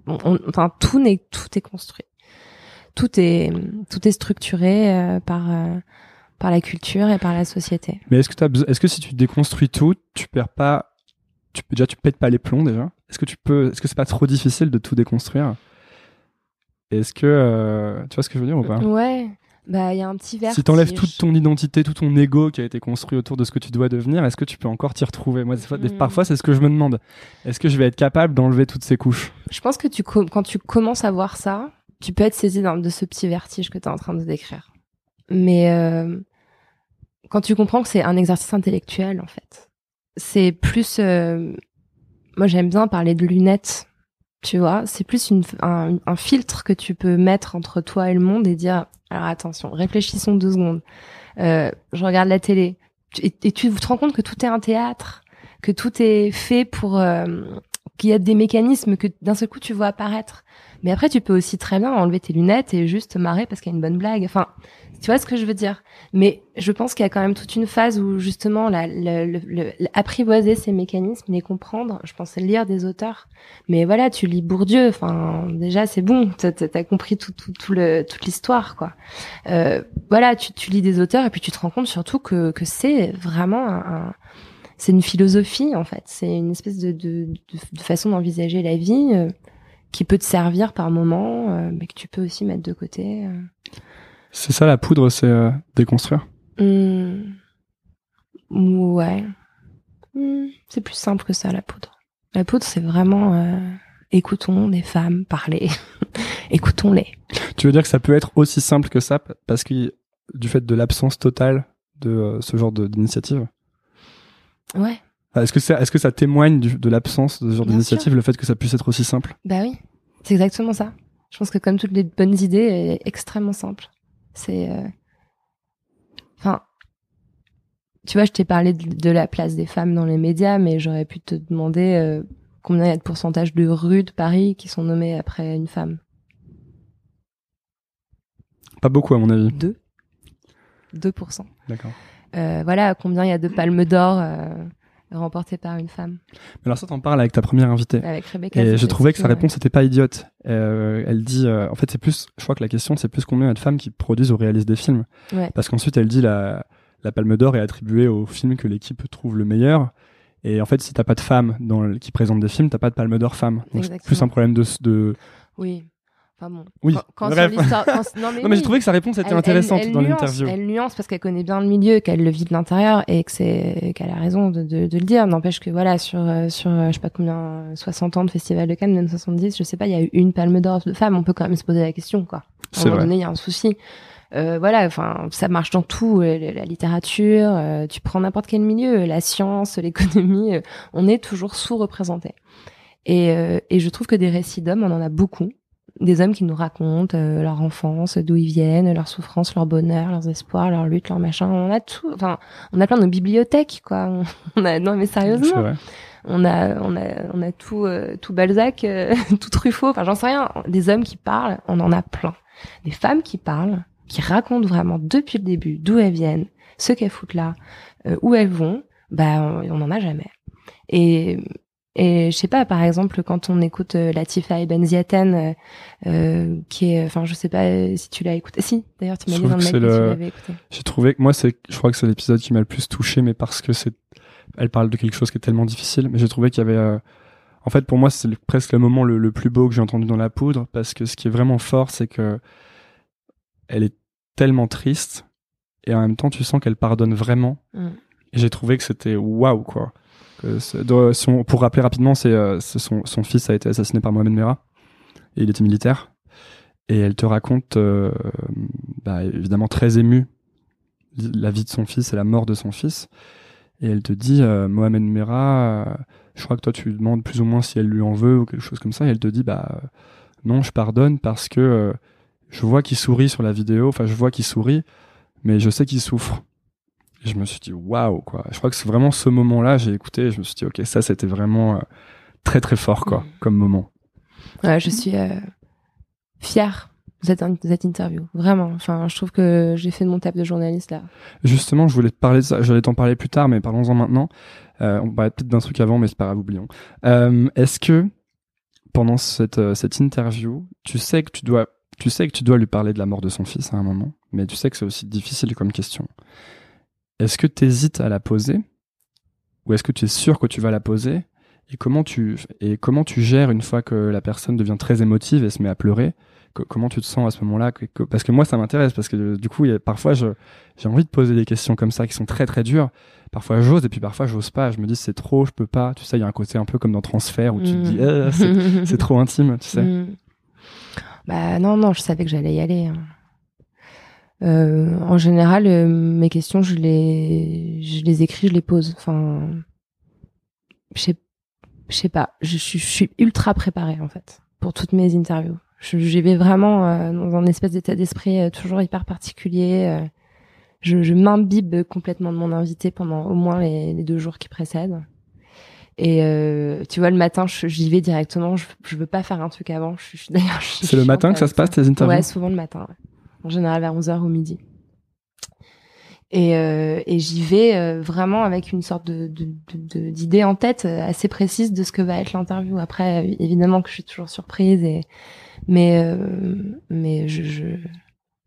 Enfin tout n'est tout est construit, tout est tout est structuré euh, par euh, par la culture et par la société. Mais est-ce que est-ce que si tu déconstruis tout, tu perds pas, tu déjà tu pètes pas les plombs déjà? Est-ce que tu peux, est-ce que c'est pas trop difficile de tout déconstruire? Est-ce que tu vois ce que je veux dire ou pas Ouais. Bah, il y a un petit vertige. Si t'enlèves toute ton identité, tout ton ego qui a été construit autour de ce que tu dois devenir, est-ce que tu peux encore t'y retrouver? Moi, hmm. parfois, c'est ce que je me demande. Est-ce que je vais être capable d'enlever toutes ces couches? Je pense que tu quand tu commences à voir ça, tu peux être saisi de ce petit vertige que tu es en train de décrire. Mais euh, quand tu comprends que c'est un exercice intellectuel, en fait, c'est plus. Euh, moi, j'aime bien parler de lunettes tu vois. C'est plus une, un, un, filtre que tu peux mettre entre toi et le monde et dire, alors attention, réfléchissons deux secondes. Euh, je regarde la télé et, tu te rends compte que tout est un théâtre, que tout est fait pour euh, qu'il y a des mécanismes que d'un seul coup tu vois apparaître. Mais après, tu peux aussi très bien enlever tes lunettes et juste marrer parce qu'il y a une bonne blague. Enfin, tu vois ce que je veux dire? Mais je pense qu'il y a quand même toute une phase où justement la, apprivoiser ces mécanismes, les comprendre. Je pensais lire des auteurs, mais voilà, tu lis Bourdieu. Enfin, déjà c'est bon, t'as as compris tout, tout, tout le, toute l'histoire, quoi. Euh, voilà, tu, lis des auteurs et puis tu te rends compte surtout que, que c'est vraiment un, c'est une philosophie en fait. C'est une espèce de, de, de, façon d'envisager la vie euh, qui peut te servir par moment, euh, mais que tu peux aussi mettre de côté. C'est ça la poudre, c'est euh, déconstruire mmh. Ouais. Mmh. C'est plus simple que ça, la poudre. La poudre, c'est vraiment euh, écoutons des femmes parler. (laughs) Écoutons-les. Tu veux dire que ça peut être aussi simple que ça parce que du fait de l'absence totale de euh, ce genre d'initiative? Ouais. Ah, est-ce que, ça, est-ce que ça témoigne de l'absence de ce genre d'initiative, le fait que ça puisse être aussi simple? Bah oui, c'est exactement ça. Je pense que comme toutes les bonnes idées, elle est extrêmement simple. C'est, euh, enfin, tu vois, je t'ai parlé de, la place des femmes dans les médias, mais j'aurais pu te demander euh, combien il y a de pourcentage de rues de Paris qui sont nommées après une femme? Pas beaucoup à mon avis. Deux. 2%. D'accord. Euh, voilà, combien il y a de palmes d'or remporté par une femme. alors ça, t'en parles avec ta première invitée. Avec Rebecca. Et je trouvais que sa réponse n'était pas idiote. Euh, elle dit, euh, en fait, c'est plus, je crois que la question, c'est plus combien il y a de femmes qui produisent ou réalisent des films. Parce qu'ensuite, elle dit la, la Palme d'Or est attribuée au film que l'équipe trouve le meilleur. Et en fait, si t'as pas de femmes dans qui présentent des films, t'as pas de Palme d'Or femme. Donc c'est plus un problème de, de... Oui. Enfin bon. Oui. Quand, quand- non mais, (laughs) Non, mais oui. j'ai trouvé que sa réponse était Elle- intéressante elle- elle dans l'interview. Elle nuance parce qu'elle connaît bien le milieu, qu'elle le vit de l'intérieur et que c'est qu'elle a raison de, de, de le dire. N'empêche que voilà sur euh, sur euh, je sais pas combien euh, 60 ans de festival de Cannes, même 70, je sais pas, il y a eu une palme d'or de femmes. On peut quand même se poser la question quoi. À un moment donné, il y a un souci. Euh, voilà, enfin, ça marche dans tout, euh, la littérature, euh, tu prends n'importe quel milieu, la science, (laughs) l'économie, on est toujours sous-représenté. Et, euh, et je trouve que des récits d'hommes, on en a beaucoup. Des hommes qui nous racontent euh, leur enfance, d'où ils viennent, leurs souffrances, leur bonheur, leurs espoirs, leurs luttes, leurs machins. On a tout. Enfin, on a plein de bibliothèques, quoi. (laughs) On a non mais sérieusement, vrai. on a on a on a tout euh, tout Balzac, euh, (laughs) tout Truffaut. Enfin, j'en sais rien. Des hommes qui parlent, on en a plein. Des femmes qui parlent, qui racontent vraiment depuis le début d'où elles viennent, ce qu'elles foutent là, euh, où elles vont. Bah, on, on en a jamais. Et et je sais pas, par exemple, quand on écoute euh, Latifa et Benziaten, euh, euh, qui est, enfin, je sais pas euh, si tu l'as écouté. Si, d'ailleurs, tu m'as dit dans le mail que tu l'avais écouté. J'ai trouvé que moi, c'est, je crois que c'est l'épisode qui m'a le plus touché, mais parce que c'est, elle parle de quelque chose qui est tellement difficile. Mais j'ai trouvé qu'il y avait, euh, en fait, pour moi, c'est presque le moment le, le plus beau que j'ai entendu dans la poudre, parce que ce qui est vraiment fort, c'est que elle est tellement triste, et en même temps, tu sens qu'elle pardonne vraiment. Mm. Et j'ai trouvé que c'était waouh, quoi. Pour rappeler rapidement, euh, son, fils a été assassiné par Mohamed Merah, et il était militaire. Et elle te raconte, euh, bah, évidemment très émue, la vie de son fils et la mort de son fils. Et elle te dit, euh, Mohamed Merah, je crois que toi tu lui demandes plus ou moins si elle lui en veut ou quelque chose comme ça. Et elle te dit, bah non, je pardonne parce que je vois qu'il sourit sur la vidéo, enfin je vois qu'il sourit, mais je sais qu'il souffre. Et je me suis dit, waouh, quoi. Je crois que c'est vraiment ce moment-là, j'ai écouté, et je me suis dit, ok, ça c'était vraiment euh, très très fort, quoi, Mhm. comme moment. Ouais, je suis euh, fière de cette, de cette interview. Vraiment. Enfin, je trouve que j'ai fait de mon table de journaliste là. Justement, je voulais te parler de ça. J'allais t'en parler plus tard, mais parlons-en maintenant. Euh, on parlait peut-être d'un truc avant, mais c'est pas grave, oublions. Euh, Est-ce que pendant cette, cette interview, tu sais que tu dois, tu sais que tu dois lui parler de la mort de son fils à un moment, mais tu sais que c'est aussi difficile comme question. Est-ce que tu hésites à la poser, ou est-ce que tu es sûr que tu vas la poser et comment tu et comment tu gères une fois que la personne devient très émotive et se met à pleurer Co- Comment tu te sens à ce moment-là Parce que moi, ça m'intéresse parce que du coup, il y a- parfois, j'ai envie de poser des questions comme ça qui sont très très dures. Parfois j'ose et puis parfois j'ose pas. Je me dis c'est trop, je peux pas. Tu sais, il y a un côté un peu comme dans Transfert où tu te dis c'est, c'est (laughs) trop intime, tu sais. Mm. Bah non, non, je savais que j'allais y aller. hein. Euh, en général, euh, mes questions, je les, je les écris, je les pose. Enfin, je sais, je sais pas. Je, suis- je suis ultra préparée en fait pour toutes mes interviews. J'y vais vraiment euh, dans un espèce d'état d'esprit euh, toujours hyper particulier. euh. je je m'imbibe complètement de mon invité pendant au moins les, les deux jours qui précèdent. Et euh, tu vois, le matin, j'y vais directement. Je, je veux pas faire un truc avant. Je, d'ailleurs. je C'est le matin que ça se passe tes interviews? Ouais, souvent le matin. ouais. En général vers 11h ou midi. Et, euh, et j'y vais euh, vraiment avec une sorte de d'idée en tête euh, assez précise de ce que va être l'interview. Après, évidemment que je suis toujours surprise, et mais euh, mais je, je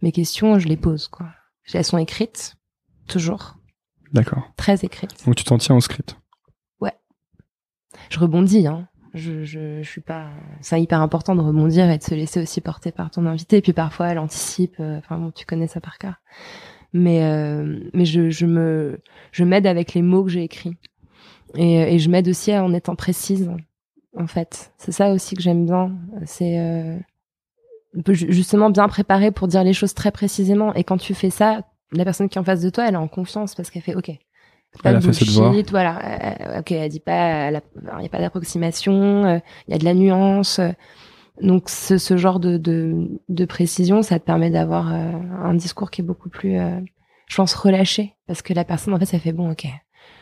mes questions, je les pose quoi. Elles sont écrites toujours, D'accord. très écrites. Donc tu t'en tiens au script? je rebondis. Hein. Je, suis pas. C'est hyper important de rebondir et de se laisser aussi porter par ton invité. Et puis parfois, elle anticipe. euh, Enfin bon, tu connais ça par cœur. Mais euh, mais je, me je m'aide avec les mots que j'ai écrits et, et je m'aide aussi en étant précise. En fait, c'est ça aussi que j'aime bien. C'est euh, ju- justement bien préparé pour dire les choses très précisément. Et quand tu fais ça, la personne qui est en face de toi, elle est en confiance parce qu'elle fait OK. Pas Elle a de bullshit, voilà. Euh, ok, elle dit pas, il n'y a pas d'approximation, il y a de la nuance. euh. donc ce, ce genre de, de, de précision, ça te permet d'avoir euh, un discours qui est beaucoup plus, euh, je pense, relâché, parce que la personne, en fait, ça fait bon, ok.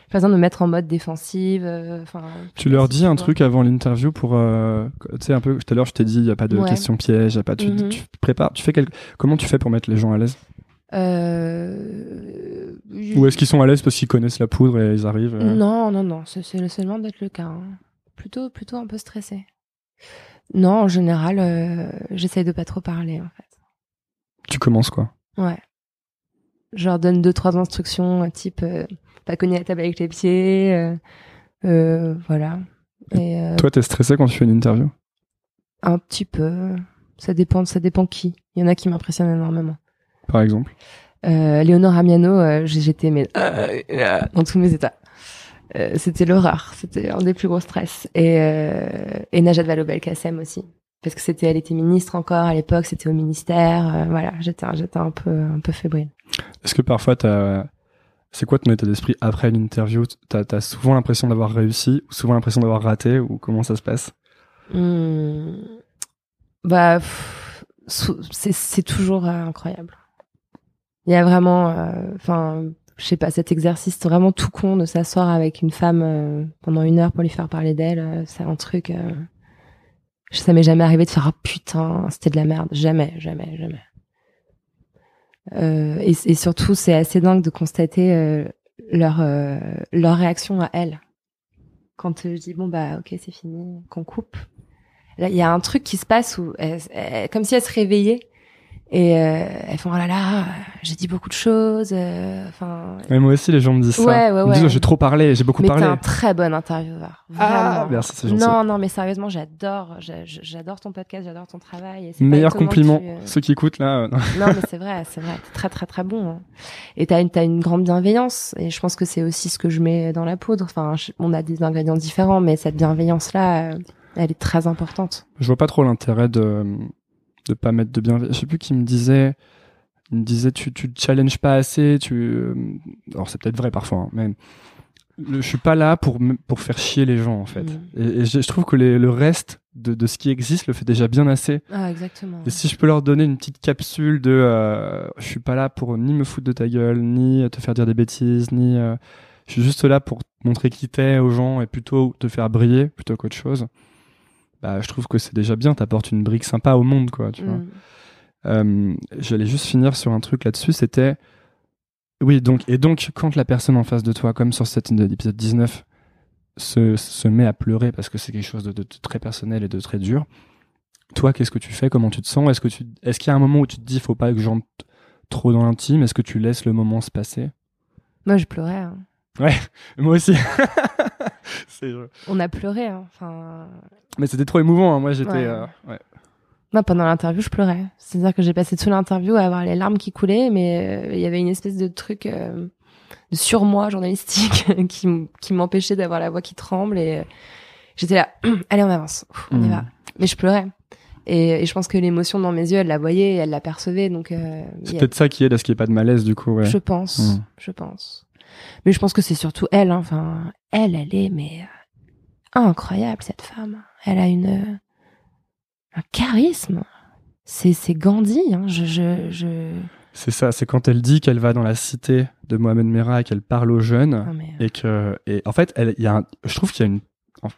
Pas besoin de me mettre en mode défensive. euh, Enfin. Tu leur dis un truc avant l'interview pour, euh, tu sais un peu. Tout à l'heure, je t'ai dit, il y a pas de Ouais. questions pièges, y a pas. Tu, Mhm. tu prépares. Tu fais quelque. Comment tu fais pour mettre les gens à l'aise? Euh... Ou est-ce qu'ils sont à l'aise parce qu'ils connaissent la poudre et ils arrivent euh, Non, non, non, c'est seulement d'être le cas. hein. Plutôt, plutôt un peu stressé. Non, en général, euh, j'essaye de pas trop parler, en fait. Tu commences quoi? Ouais. Je leur donne deux, trois instructions, euh, type pas cogner la table avec les pieds, voilà. Et Toi, t'es stressé quand tu fais une interview? Un petit peu. Ça dépend, ça dépend qui. Il y en a qui m'impressionnent énormément. Par exemple euh, Léonore Amiano, euh, j'étais mais euh, dans tous mes états. Euh, c'était l'horreur, c'était un des plus gros stress. Et, euh, et Najat Vallaud-Belkacem aussi, parce que c'était, elle était ministre encore à l'époque, c'était au ministère. voilà, j'étais, j'étais un peu, un peu fébrile. Est-ce que parfois t'as, c'est quoi ton état d'esprit après l'interview? T'as as souvent l'impression d'avoir réussi ou souvent l'impression d'avoir raté ou comment ça se passe? Hmm. Bah, c'est toujours incroyable. Il y a vraiment, euh, enfin, je sais pas, cet exercice vraiment tout con de s'asseoir avec une femme euh, pendant une heure pour lui faire parler d'elle, euh, c'est un truc. ça m'est jamais arrivé de faire oh, putain, c'était de la merde, jamais, jamais, jamais. Et, et, surtout, c'est assez dingue de constater leur leur réaction à elle quand je dis bon bah ok c'est fini, qu'on coupe. Là, il y a un truc qui se passe où, comme si elle se réveillait et euh, elles font oh là là, j'ai dit beaucoup de choses. Euh, enfin. moi aussi, les gens me disent ça. Ouais, ouais, Ils me disent j'ai trop parlé, j'ai beaucoup parlé. Mais t'es un très bon intervieweur. Ah, merci, c'est gentil. Non, non, mais sérieusement, j'adore, j'adore ton podcast, j'adore ton travail. Et Meilleur compliment, euh, ceux qui écoutent là. non, mais c'est vrai, c'est vrai, t'es très très très bon. Hein. Et t'as une, as une grande bienveillance. Et je pense que c'est aussi ce que je mets dans la poudre. Enfin, on a des ingrédients différents, mais cette bienveillance là, elle est très importante. Je vois pas trop l'intérêt de de pas mettre de bien. Je sais plus qui me disait. Il me disait tu tu te challenges pas assez. Tu euh, alors c'est peut-être vrai parfois, hein, mais je suis pas là pour pour faire chier les gens en fait. Mm. Et, je, trouve que le reste de, de ce qui existe le fait déjà bien assez. Ah exactement. Et si je peux leur donner une petite capsule de euh, je suis pas là pour ni me foutre de ta gueule, ni te faire dire des bêtises, ni euh, je suis juste là pour montrer qui t'es aux gens et plutôt te faire briller plutôt qu'autre chose bah, je trouve que c'est déjà bien, t'apportes une brique sympa au monde, quoi, tu vois. Mm. Euh, J'allais juste finir sur un truc là-dessus, c'était... Oui, donc, et donc, quand la personne en face de toi, comme sur cet épisode 19, se, se met à pleurer parce que c'est quelque chose de, de, très personnel et de très dur, toi, qu'est-ce que tu fais? Comment tu te sens? Est-ce que tu, est-ce qu'il y a un moment où tu te dis, faut pas que j'entre trop dans l'intime? Est-ce que tu laisses le moment se passer? Moi, je pleurais. Hein. Ouais, moi aussi. (laughs) On a pleuré. Hein. Enfin. Mais c'était trop émouvant. Hein. Moi, j'étais. Euh, Moi, pendant l'interview, je pleurais. C'est-à-dire que j'ai passé toute l'interview à avoir les larmes qui coulaient, mais euh, il y avait une espèce de truc euh, de surmoi journalistique (laughs) qui, qui m'empêchait d'avoir la voix qui tremble et j'étais là. (clears throat) Allez, on avance. on y hmm. va. Mais je pleurais. Et, je pense que l'émotion dans mes yeux, elle la voyait, elle la percevait. Donc. c'est peut-être ça qui aide à ce qu'il n'y ait pas de malaise, du coup. Ouais. Je pense. Hmm. Je pense. Mais je pense que c'est surtout elle. Hein. Enfin, elle, elle est mais euh, incroyable cette femme. Elle a une un charisme. C'est c'est Gandhi. Hein. Je je, je... C'est ça. C'est quand elle dit qu'elle va dans la cité de Mohamed Merah et qu'elle parle aux jeunes euh, et que et en fait, elle, il y a je trouve qu'il y a une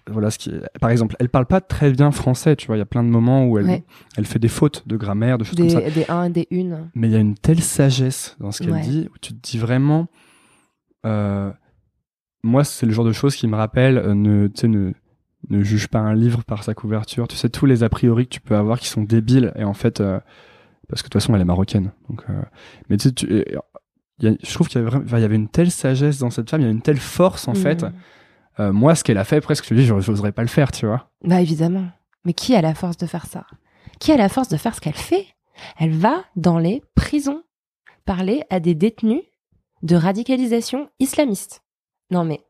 voilà ce qui par exemple elle parle pas très bien français tu vois il y a plein de moments où elle elle fait des fautes de grammaire de choses comme ça des un des une mais il y a une telle sagesse dans ce qu'elle dit où tu te dis vraiment euh, moi, c'est le genre de choses qui me rappelle euh, ne, ne, ne juge pas un livre par sa couverture. Tu sais, tous les a priori que tu peux avoir qui sont débiles, et en fait, euh, parce que de toute façon, elle est marocaine. Donc, mais tu sais, tu, je trouve qu'il y, avait, y avait une telle sagesse dans cette femme, il y a une telle force, en fait. Mmh. moi, ce qu'elle a fait, presque, je dis, j'oserais pas le faire, tu vois. Bah, évidemment. Mais qui a la force de faire ça? Qui a la force de faire ce qu'elle fait? Elle va dans les prisons parler à des détenus de radicalisation islamiste. Non mais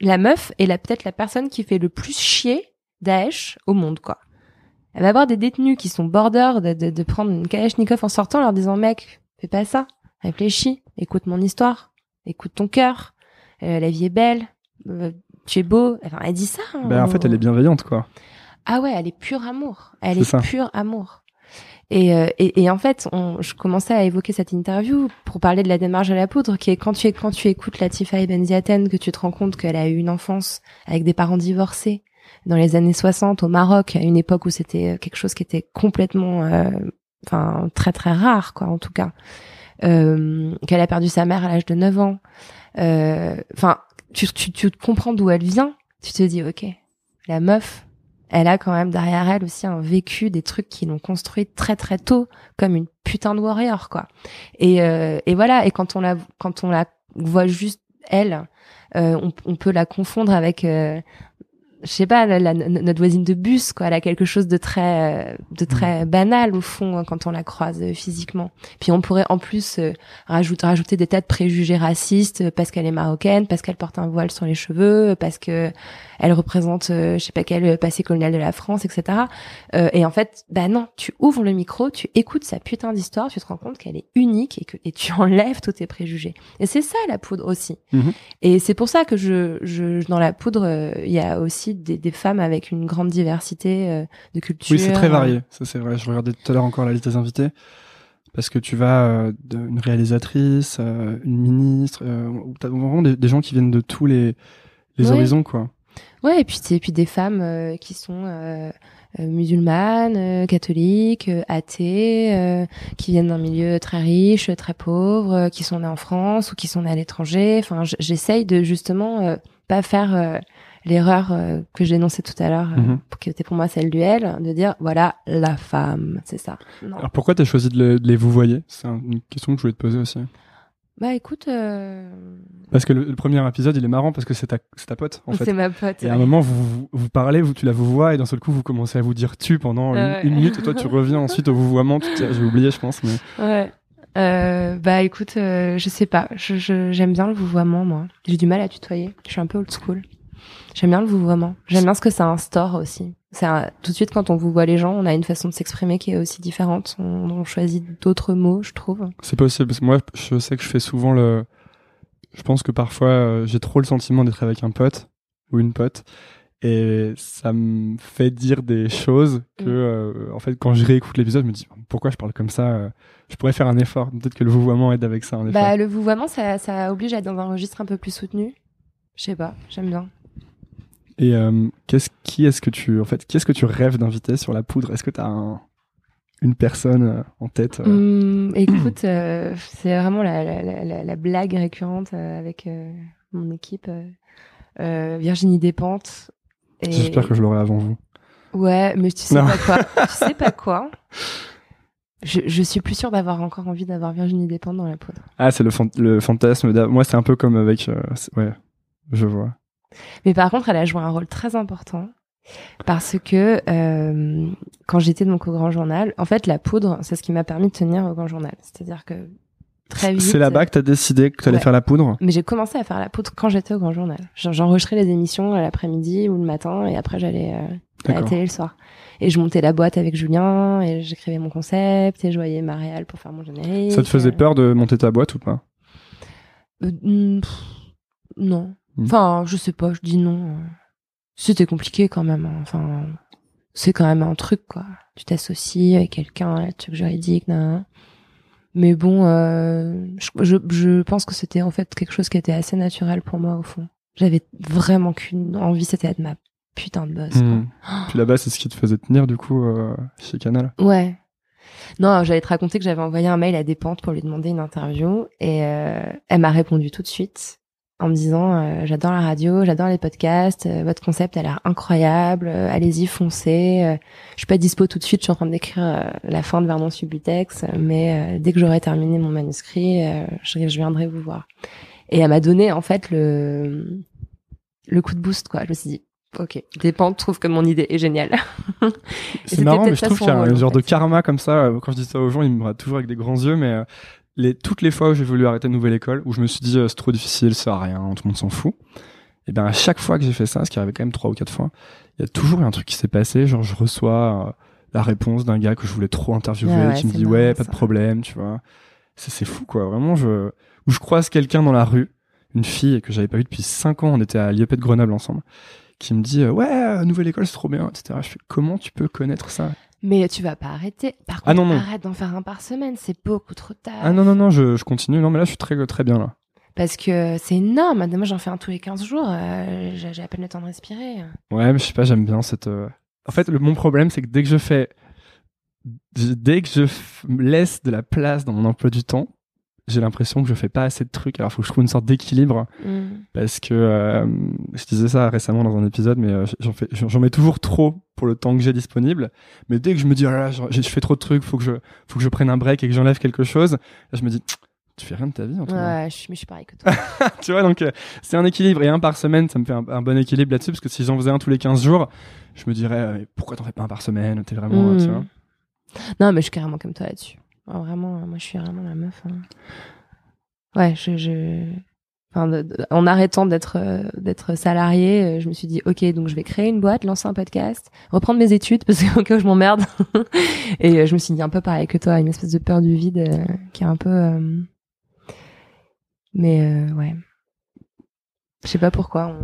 la meuf est peut-être la personne qui fait le plus chier Daesh au monde, quoi. Elle va avoir des détenus qui sont border de, de, prendre une Kalachnikov en sortant, en leur disant mec, fais pas ça, réfléchis, écoute mon histoire, écoute ton cœur, euh, la vie est belle, euh, tu es beau. Enfin, elle dit ça. Hein, ben, en fait, elle est bienveillante, quoi. Ah ouais, elle est pure amour. Elle est, est pure amour. Et, euh, et, et, en fait, on, je commençais à évoquer cette interview pour parler de la démarche à la poudre, qui est quand tu, quand tu écoutes Latifa Ibn Ziaten, que tu te rends compte qu'elle a eu une enfance avec des parents divorcés dans les années 60 au Maroc, à une époque où c'était quelque chose qui était complètement, euh, enfin très très rare, quoi, en tout cas, euh, qu'elle a perdu sa mère à l'âge de 9 ans. Enfin, tu, tu, tu comprends d'où elle vient. Tu te dis, ok, la meuf, elle a quand même derrière elle aussi un vécu des trucs qui l'ont construite très très tôt comme une putain de warrior quoi. Et, euh, et voilà. Et quand on la quand on la voit juste elle, euh, on, peut la confondre avec euh, je sais pas, notre voisine de bus, quoi. Elle a quelque chose de très, de très mm. banal au fond hein, quand on la croise euh, physiquement. Puis on pourrait en plus euh, rajouter, rajouter des tas de préjugés racistes parce qu'elle est marocaine, parce qu'elle porte un voile sur les cheveux, parce que elle représente, euh, je sais pas quel passé colonial de la France, etc. et en fait, bah non, tu ouvres le micro, tu écoutes sa putain d'histoire, tu te rends compte qu'elle est unique et que et tu (laughs) enlèves tous tes préjugés. Et c'est ça la poudre aussi. Mm-hmm. Et c'est pour ça que je, je dans la poudre, il y a aussi des, femmes avec une grande diversité euh, de culture. Oui, c'est très varié. Ça, c'est vrai. Je regardais tout à l'heure encore la liste des invités. Parce que tu vas euh, d'une réalisatrice, euh, une ministre, t'as vraiment des, gens qui viennent de tous les, les horizons, quoi. Ouais, et puis, et puis des femmes qui sont musulmanes, catholiques, athées, qui viennent d'un milieu très riche, très pauvre, qui sont nées en France ou qui sont nées à l'étranger. Enfin, j'essaye de justement pas faire l'erreur euh, que j'ai énoncée tout à l'heure, euh, mhm. qui était pour moi celle du L, de dire voilà la femme, c'est ça. Alors pourquoi tu as choisi de, les vous voyez C'est une question que je voulais te poser aussi. Bah écoute. Euh, parce que le, premier épisode, il est marrant parce que c'est ta, ta pote en fait. C'est ma pote. Et à un moment, vous, vous, parlez, vous, tu la vous vois et d'un seul coup, vous commencez à vous dire tu pendant une, minute et toi, tu reviens ensuite au vouvoiement. J'ai oublié, je pense. Mais... Ouais. Euh, bah écoute, je sais pas. J'aime je, bien le vouvoiement, moi. J'ai du mal à tutoyer. Je suis un peu old school. J'aime bien le vouvoiement. J'aime bien ce que ça instaure aussi. C'est tout de suite quand on vous voit les gens, on a une façon de s'exprimer qui est aussi différente. On, choisit d'autres mots, je trouve. C'est possible parce que moi, je sais que je fais souvent le. Je pense que parfois, euh, j'ai trop le sentiment d'être avec un pote ou une pote et ça me fait dire des choses que, mm. euh, en fait, quand je réécoute l'épisode, je me dis pourquoi je parle comme ça. Euh, je pourrais faire un effort. Peut-être que le vouvoiement aide avec ça. Bah, le vouvoiement, ça, ça oblige à être dans un registre un peu plus soutenu. Je sais pas, j'aime bien. Et euh, qu'est-ce qui est-ce que tu en fait qu'est-ce que tu rêves d'inviter sur la poudre? Est-ce que tu as un, une personne euh, en tête euh? mmh, Écoute, c'est vraiment la, la, la, la, blague récurrente avec mon équipe Virginie Despentes. Et... J'espère que je l'aurai avant vous. Ouais, mais tu sais pas quoi (laughs) Tu sais pas quoi je, je suis plus sûre d'avoir encore envie d'avoir Virginie Despentes dans la poudre. Ah, c'est le, le fantasme. Moi, c'est un peu comme avec. ouais, je vois. Mais par contre, elle a joué un rôle très important parce que euh, quand j'étais donc au Grand Journal, en fait, la poudre, c'est ce qui m'a permis de tenir au Grand Journal. C'est-à-dire que très vite. C'est là-bas que t'as décidé que t'allais faire la poudre. Mais j'ai commencé à faire la poudre quand j'étais au Grand Journal. J'enregistrais les émissions l'après-midi ou le matin, et après j'allais euh, à la télé le soir. Et je montais la boîte avec Julien, et j'écrivais mon concept, et je voyais Marielle pour faire mon générique. Ça te faisait peur de monter ta boîte ou pas? Euh, Non. Mm. Enfin, je sais pas, je dis non. C'était compliqué quand même. Hein. Enfin, c'est quand même un truc, quoi. Tu t'associes avec quelqu'un, un truc juridique, nan. Mais bon, euh, je, je, pense que c'était en fait quelque chose qui était assez naturel pour moi au fond. J'avais vraiment qu'une envie, c'était d'être ma putain de boss. Mm. Puis là-bas, c'est ce qui te faisait tenir du coup euh, chez Canal. Ouais. Non, j'allais te raconter que j'avais envoyé un mail à Despentes pour lui demander une interview et euh, elle m'a répondu tout de suite en me disant euh, j'adore la radio, j'adore les podcasts, euh, votre concept a l'air incroyable, euh, allez-y foncez. je suis pas dispo tout de suite, je suis en train d'écrire la fin de Vernon Subutex, mais dès que j'aurai terminé mon manuscrit, je, je, viendrai vous voir. Et elle m'a donné en fait le le coup de boost quoi. Je me suis dit Ok, dépend, trouve que mon idée est géniale. (laughs) c'est marrant, mais je trouve qu'il y a un genre de karma comme ça. Quand je dis ça aux gens, ils me regardent toujours avec des grands yeux, mais les, toutes les fois où j'ai voulu arrêter une nouvelle école, où je me suis dit euh, c'est trop difficile, ça sert à rien, tout le monde s'en fout. Et bien à chaque fois que j'ai fait ça, ce qui arrivait quand même trois ou quatre fois, il y a toujours un truc qui s'est passé, genre je reçois euh, la réponse d'un gars que je voulais trop interviewer, qui me dit ouais pas de problème, tu vois. C'est fou quoi, vraiment je où je croise quelqu'un dans la rue, une fille que j'avais pas vue depuis cinq ans, on était à l'IEP de Grenoble ensemble, qui me dit euh, ouais nouvelle école c'est trop bien, etc. Je fais comment tu peux connaître ça? Mais tu vas pas arrêter. Par ah contre, non, arrête d'en faire un par semaine, c'est beaucoup trop tard. Ah non, non, non, je, je, continue. Non, mais là, je suis très, très bien là. Parce que c'est énorme. Moi, j'en fais un tous les 15 jours. Euh, j'ai à peine le temps de respirer. Ouais, mais je sais pas, j'aime bien cette. Euh, en fait, le, mon problème, c'est que dès que je fais. Dès que je laisse de la place dans mon emploi du temps, j'ai l'impression que je fais pas assez de trucs. Alors, il faut que je trouve une sorte d'équilibre. Mm. Parce que euh, je disais ça récemment dans un épisode, mais euh, j'en fais, j'en mets toujours trop pour le temps que j'ai disponible. Mais dès que je me dis, là, je fais trop de trucs, faut que je, faut que je prenne un break et que j'enlève quelque chose, là, je me dis, tu fais rien de ta vie en tout cas. Ouais, je mais je suis pareil que toi. (laughs) tu vois, donc c'est un équilibre. Et un par semaine, ça me fait un, bon équilibre là-dessus, parce que si j'en faisais un tous les 15 jours, je me dirais, pourquoi t'en fais pas un par semaine T'es vraiment, tu hmm. vois. Non, mais je suis carrément comme toi là-dessus. Vraiment, moi, je suis vraiment la meuf. Hein. Ouais, je, en arrêtant d'être euh, salarié, euh, je me suis dit ok donc je vais créer une boîte, lancer un podcast, reprendre mes études (laughs) parce qu'au cas où je m'emmerde. (laughs) et euh, je me suis dit un peu pareil que toi, une espèce de peur du vide qui est un peu. Mais ouais, je sais pas pourquoi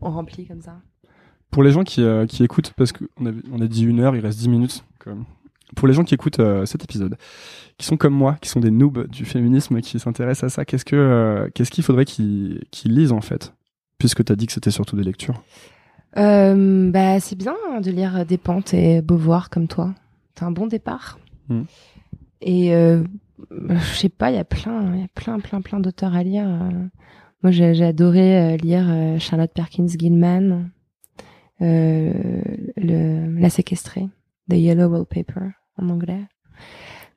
on, remplit comme ça. Pour les gens qui, qui écoutent, parce qu'on a, on a dit une heure, il reste dix minutes. Pour les gens qui écoutent euh, cet épisode, qui sont comme moi, qui sont des noobs du féminisme, qui s'intéressent à ça, qu'est-ce que euh, qu'est-ce qu'il faudrait qu'ils lisent en fait, puisque tu as dit que c'était surtout des lectures. Euh, bah c'est bien de lire des pentes et Beauvoir comme toi. C'est un bon départ. Hmm. Et je sais pas, il y a plein, y a plein, plein, plein d'auteurs à lire. Moi, j'ai adoré lire Charlotte Perkins Gilman, le, La séquestrée, The Yellow Wallpaper en anglais.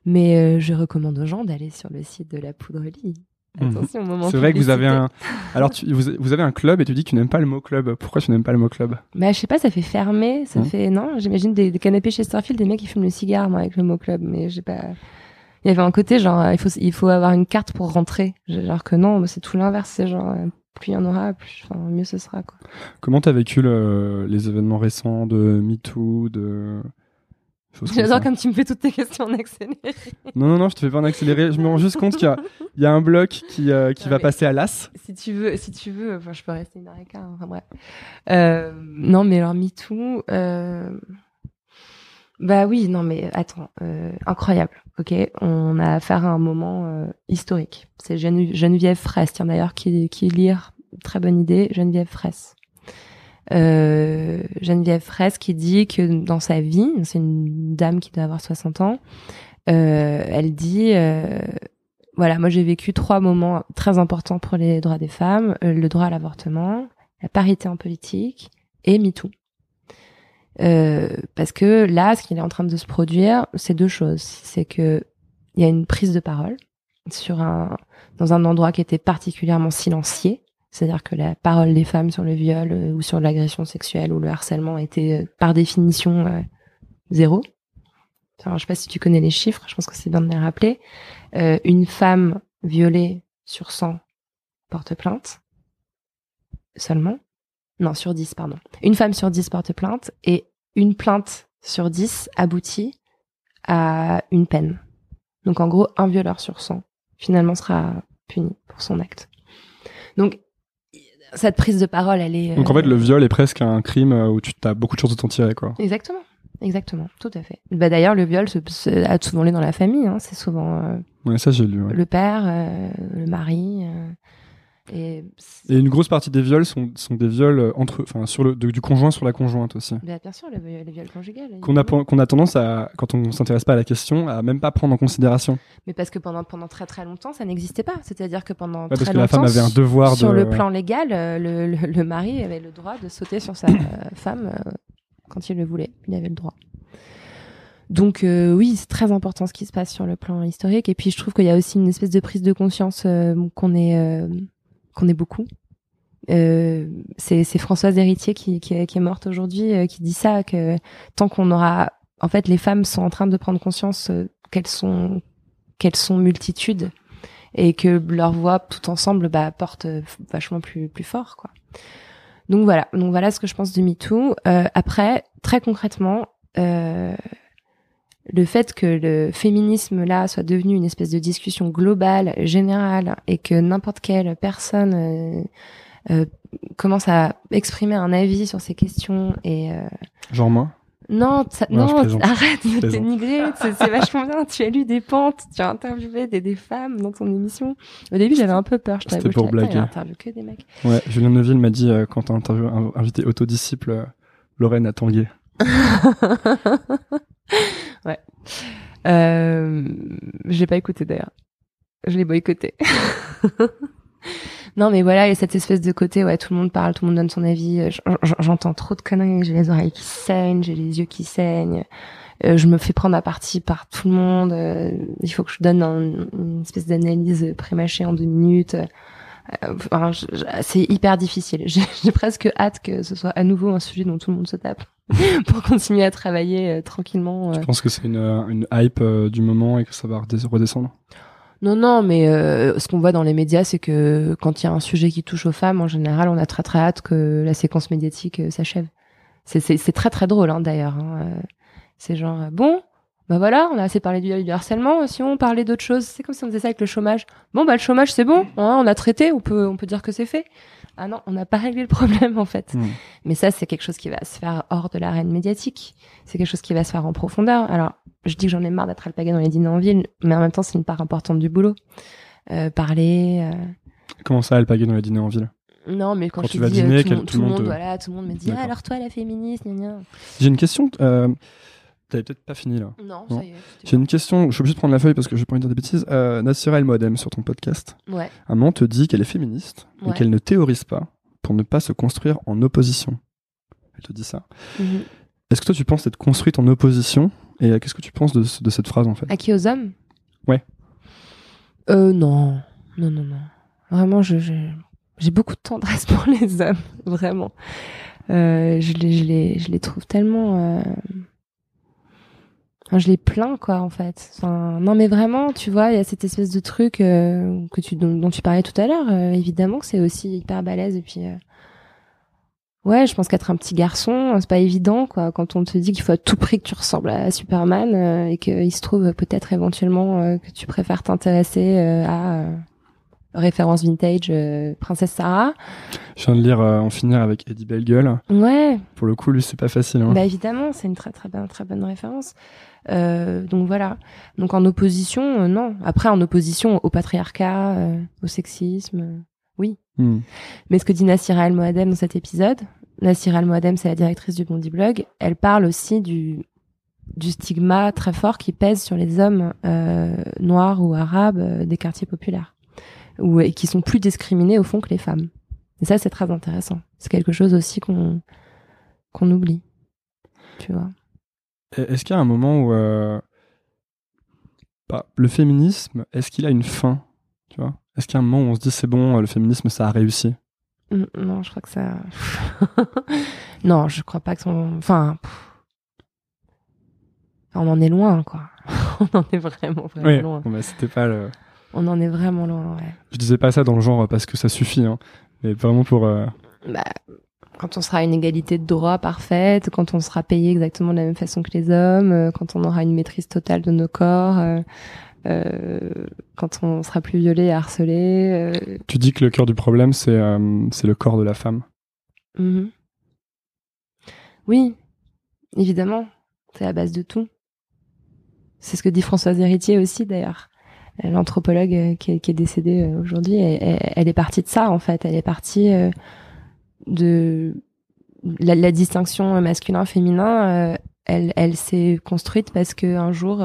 Mais euh, je recommande aux gens d'aller sur le site de la Poudrelie. Mhm. Attention, au moment C'est vrai que vous avez un. Alors, tu, vous, avez un club et tu dis que tu n'aimes pas le mot club. Pourquoi tu n'aimes pas le mot club? Bah, je sais pas, ça fait fermer. Ça mhm. fait. Non, j'imagine des, canapés chez Starfield, des mecs qui fument le cigare, moi, avec le mot club. Mais j'ai pas. Il y avait un côté, genre, il faut, il faut avoir une carte pour rentrer. Genre que non, c'est tout l'inverse. C'est genre, euh, plus il y en aura, plus, enfin, mieux ce sera, quoi. Comment t'as vécu les événements récents de MeToo, de J'adore comme tu me fais toutes tes questions en accéléré. Non, non, non, je te fais pas en accéléré. Je me rends juste compte qu'il y, y, a un bloc qui, euh, qui va passer à l'as. Si tu veux, si tu veux, enfin, je peux rester une. Enfin, bref. Euh, non, mais alors, MeToo, euh... bah oui, non, mais attends, incroyable. Ok, on a affaire à un moment historique. C'est Geneviève Fraisse, tiens d'ailleurs, qui, qui lire. Très bonne idée, Geneviève Fraisse. Euh, Geneviève Fraisse qui dit que dans sa vie, c'est une dame qui doit avoir 60 ans, euh, elle dit euh, voilà, moi j'ai vécu trois moments très importants pour les droits des femmes euh, le droit à l'avortement, la parité en politique et MeToo. Euh, parce que là, ce qui est en train de se produire, c'est deux choses. C'est que il y a une prise de parole sur un dans un endroit qui était particulièrement silencieux c'est-à-dire que la parole des femmes sur le viol euh, ou sur l'agression sexuelle ou le harcèlement était euh, par définition euh, zéro. Enfin, je sais pas si tu connais les chiffres, je pense que c'est bien de les rappeler. une femme violée sur 100 porte plainte seulement. Non, sur 10, pardon. Une femme sur 10 porte plainte et une plainte sur 10 aboutit à une peine. Donc en gros, un violeur sur 100 finalement sera puni pour son acte. Donc cette prise de parole, elle est. Donc en fait, le viol est presque un crime euh, où tu as beaucoup de chances de t'en tirer, quoi. Exactement. Exactement, tout à fait. Bah d'ailleurs, le viol a souvent lieu dans la famille. Hein. C'est souvent. Euh, ouais, ça j'ai lu. Le père, euh, le mari. Et, une grosse partie des viols sont, sont des viols euh, entre, enfin, sur le, du conjoint sur la conjointe aussi. Bien, bien sûr, les, viols conjugaux. Qu'on a, qu'on a tendance à, quand on s'intéresse pas à la question, à même pas prendre en considération. Mais parce que pendant, pendant très très longtemps, ça n'existait pas. C'est-à-dire que pendant ouais, très parce que la femme avait un devoir sur le plan légal, euh, le, le, mari avait le droit de sauter sur sa euh, femme quand il le voulait. Il avait le droit. Donc oui, c'est très important ce qui se passe sur le plan historique. Et puis je trouve qu'il y a aussi une espèce de prise de conscience qu'on est qu'on est beaucoup. Euh, c'est Françoise Héritier qui, qui, est morte aujourd'hui euh, qui dit ça que tant qu'on aura en fait les femmes sont en train de prendre conscience euh, qu'elles sont qu'elles sont multitudes et que leur voix tout ensemble bah, porte vachement plus plus fort quoi. Donc voilà, donc voilà ce que je pense de MeToo. après, très concrètement, le fait que le féminisme là soit devenu une espèce de discussion globale, générale, et que n'importe quelle personne euh, euh, commence à exprimer un avis sur ces questions et euh, genre moi? Non, non, arrête de dénigrer, c'est vachement bien. Tu as lu des pentes, tu as interviewé des, des femmes dans ton émission. Au début, j'avais un peu peur. Je C'était pour blaguer. que des mecs. Ouais, Julien Neuville m'a dit quand t'as interviewé invité autodisciple Lorraine a tangué. (laughs) (laughs) ouais. Euh, je l'ai pas écouté d'ailleurs. Je l'ai boycotté. (laughs) Non, mais voilà, il y a cette espèce de côté, ouais, tout le monde parle, tout le monde donne son avis. J'entends trop de conneries, j'ai les oreilles qui saignent, j'ai les yeux qui saignent. Euh, je me fais prendre à partie par tout le monde. Euh, il faut que je donne une espèce d'analyse prémâchée en deux minutes. C'est hyper difficile. (laughs) J'ai presque hâte que ce soit à nouveau un sujet dont tout le monde se tape (laughs) pour continuer à travailler tranquillement. Je pense que c'est une, une hype du moment et que ça va redescendre? Non, non, mais euh, ce qu'on voit dans les médias, c'est que quand il y a un sujet qui touche aux femmes, en général, on a très très hâte que la séquence médiatique euh, s'achève. C'est très très drôle, hein, d'ailleurs. Hein. Euh, c'est genre, bon, bah voilà, on a assez parlé du, harcèlement. Si on parlait d'autre chose, c'est comme si on faisait ça avec le chômage. Bon, bah le chômage, c'est bon, hein, on a traité, on peut, on peut dire que c'est fait. Ah non, on n'a pas réglé le problème en fait. Hmm. Mais ça, c'est quelque chose qui va se faire hors de l'arène médiatique. C'est quelque chose qui va se faire en profondeur. Alors, je dis que j'en ai marre d'être alpaga dans les dîners en ville, mais en même temps, c'est une part importante du boulot. Euh, parler. Euh... Comment ça, alpaga dans les dîners en ville? Non, mais quand, je tu vas dis, dîner, euh, tout, le monde, voilà, tout le monde me dit, ah, alors toi, la féministe, J'ai une question. Euh, T'avais peut-être pas fini là. Non, ça y est. J'ai une question, je suis obligé de prendre la feuille parce que je vais pas dire des bêtises. Euh, Nassira El Moadem sur ton podcast. Ouais. Un moment te dit qu'elle est féministe et qu'elle ne théorise pas pour ne pas se construire en opposition. Elle te dit ça. Mhm. Est-ce que toi tu penses être construite en opposition? Et euh, qu'est-ce que tu penses de, cette phrase en fait? À qui aux hommes? Ouais. Euh non, non non non. Vraiment, je j'ai beaucoup de tendresse (laughs) pour les hommes, vraiment. Euh, je les je les je les trouve tellement. Euh... je les plains quoi en fait. Non mais vraiment, tu vois, il y a cette espèce de truc euh, que tu dont, tu parlais tout à l'heure. Euh, évidemment que c'est aussi hyper balèze et puis Ouais, je pense qu'être un petit garçon, c'est pas évident, quoi. Quand on te dit qu'il faut à tout prix que tu ressembles à Superman euh, et qu'il se trouve peut-être éventuellement euh, que tu préfères t'intéresser euh, à référence vintage Princesse Sarah. Je viens de lire En finir avec Eddie Bellegueule. Ouais. Pour le coup, lui, c'est pas facile. Hein. Bah évidemment, c'est une très très bonne très bonne référence. donc voilà. Donc en opposition, non. Après, en opposition au patriarcat, au sexisme, oui. Hmm. Mais ce que dit Nassira El Moadem dans cet épisode, Nassira El Moadem, c'est la directrice du Bondi Blog, elle parle aussi du, du stigma très fort qui pèse sur les hommes euh, noirs ou arabes euh, des quartiers populaires, ou, et qui sont plus discriminés au fond que les femmes. Et ça, c'est très intéressant. C'est quelque chose aussi qu'on qu'on oublie. Tu vois. Est-ce qu'il y a un moment où euh, bah, le féminisme, est-ce qu'il a une fin? Tu vois? Est-ce qu'il y a un moment où on se dit c'est bon, le féminisme ça a réussi? Non, je crois que ça. (laughs) non, je crois pas que son. Enfin. On en est loin, quoi. (laughs) on en est vraiment, vraiment loin. Oui, c'était pas le. On en est vraiment loin, ouais. Je disais pas ça dans le genre parce que ça suffit, hein. Mais vraiment pour. Euh, bah, quand on sera à une égalité de droit parfaite, quand on sera payé exactement de la même façon que les hommes, euh, quand on aura une maîtrise totale de nos corps, euh, euh, quand on sera plus violé, harcelé. Euh. Tu dis que le cœur du problème, c'est euh, c'est le corps de la femme. Mhm. Oui, évidemment, c'est la base de tout. C'est ce que dit Françoise Héritier aussi, d'ailleurs l'anthropologue qui, est décédée aujourd'hui, elle, est partie de ça en fait. Elle est partie de la, distinction masculin-féminin. elle, elle s'est construite parce que un jour,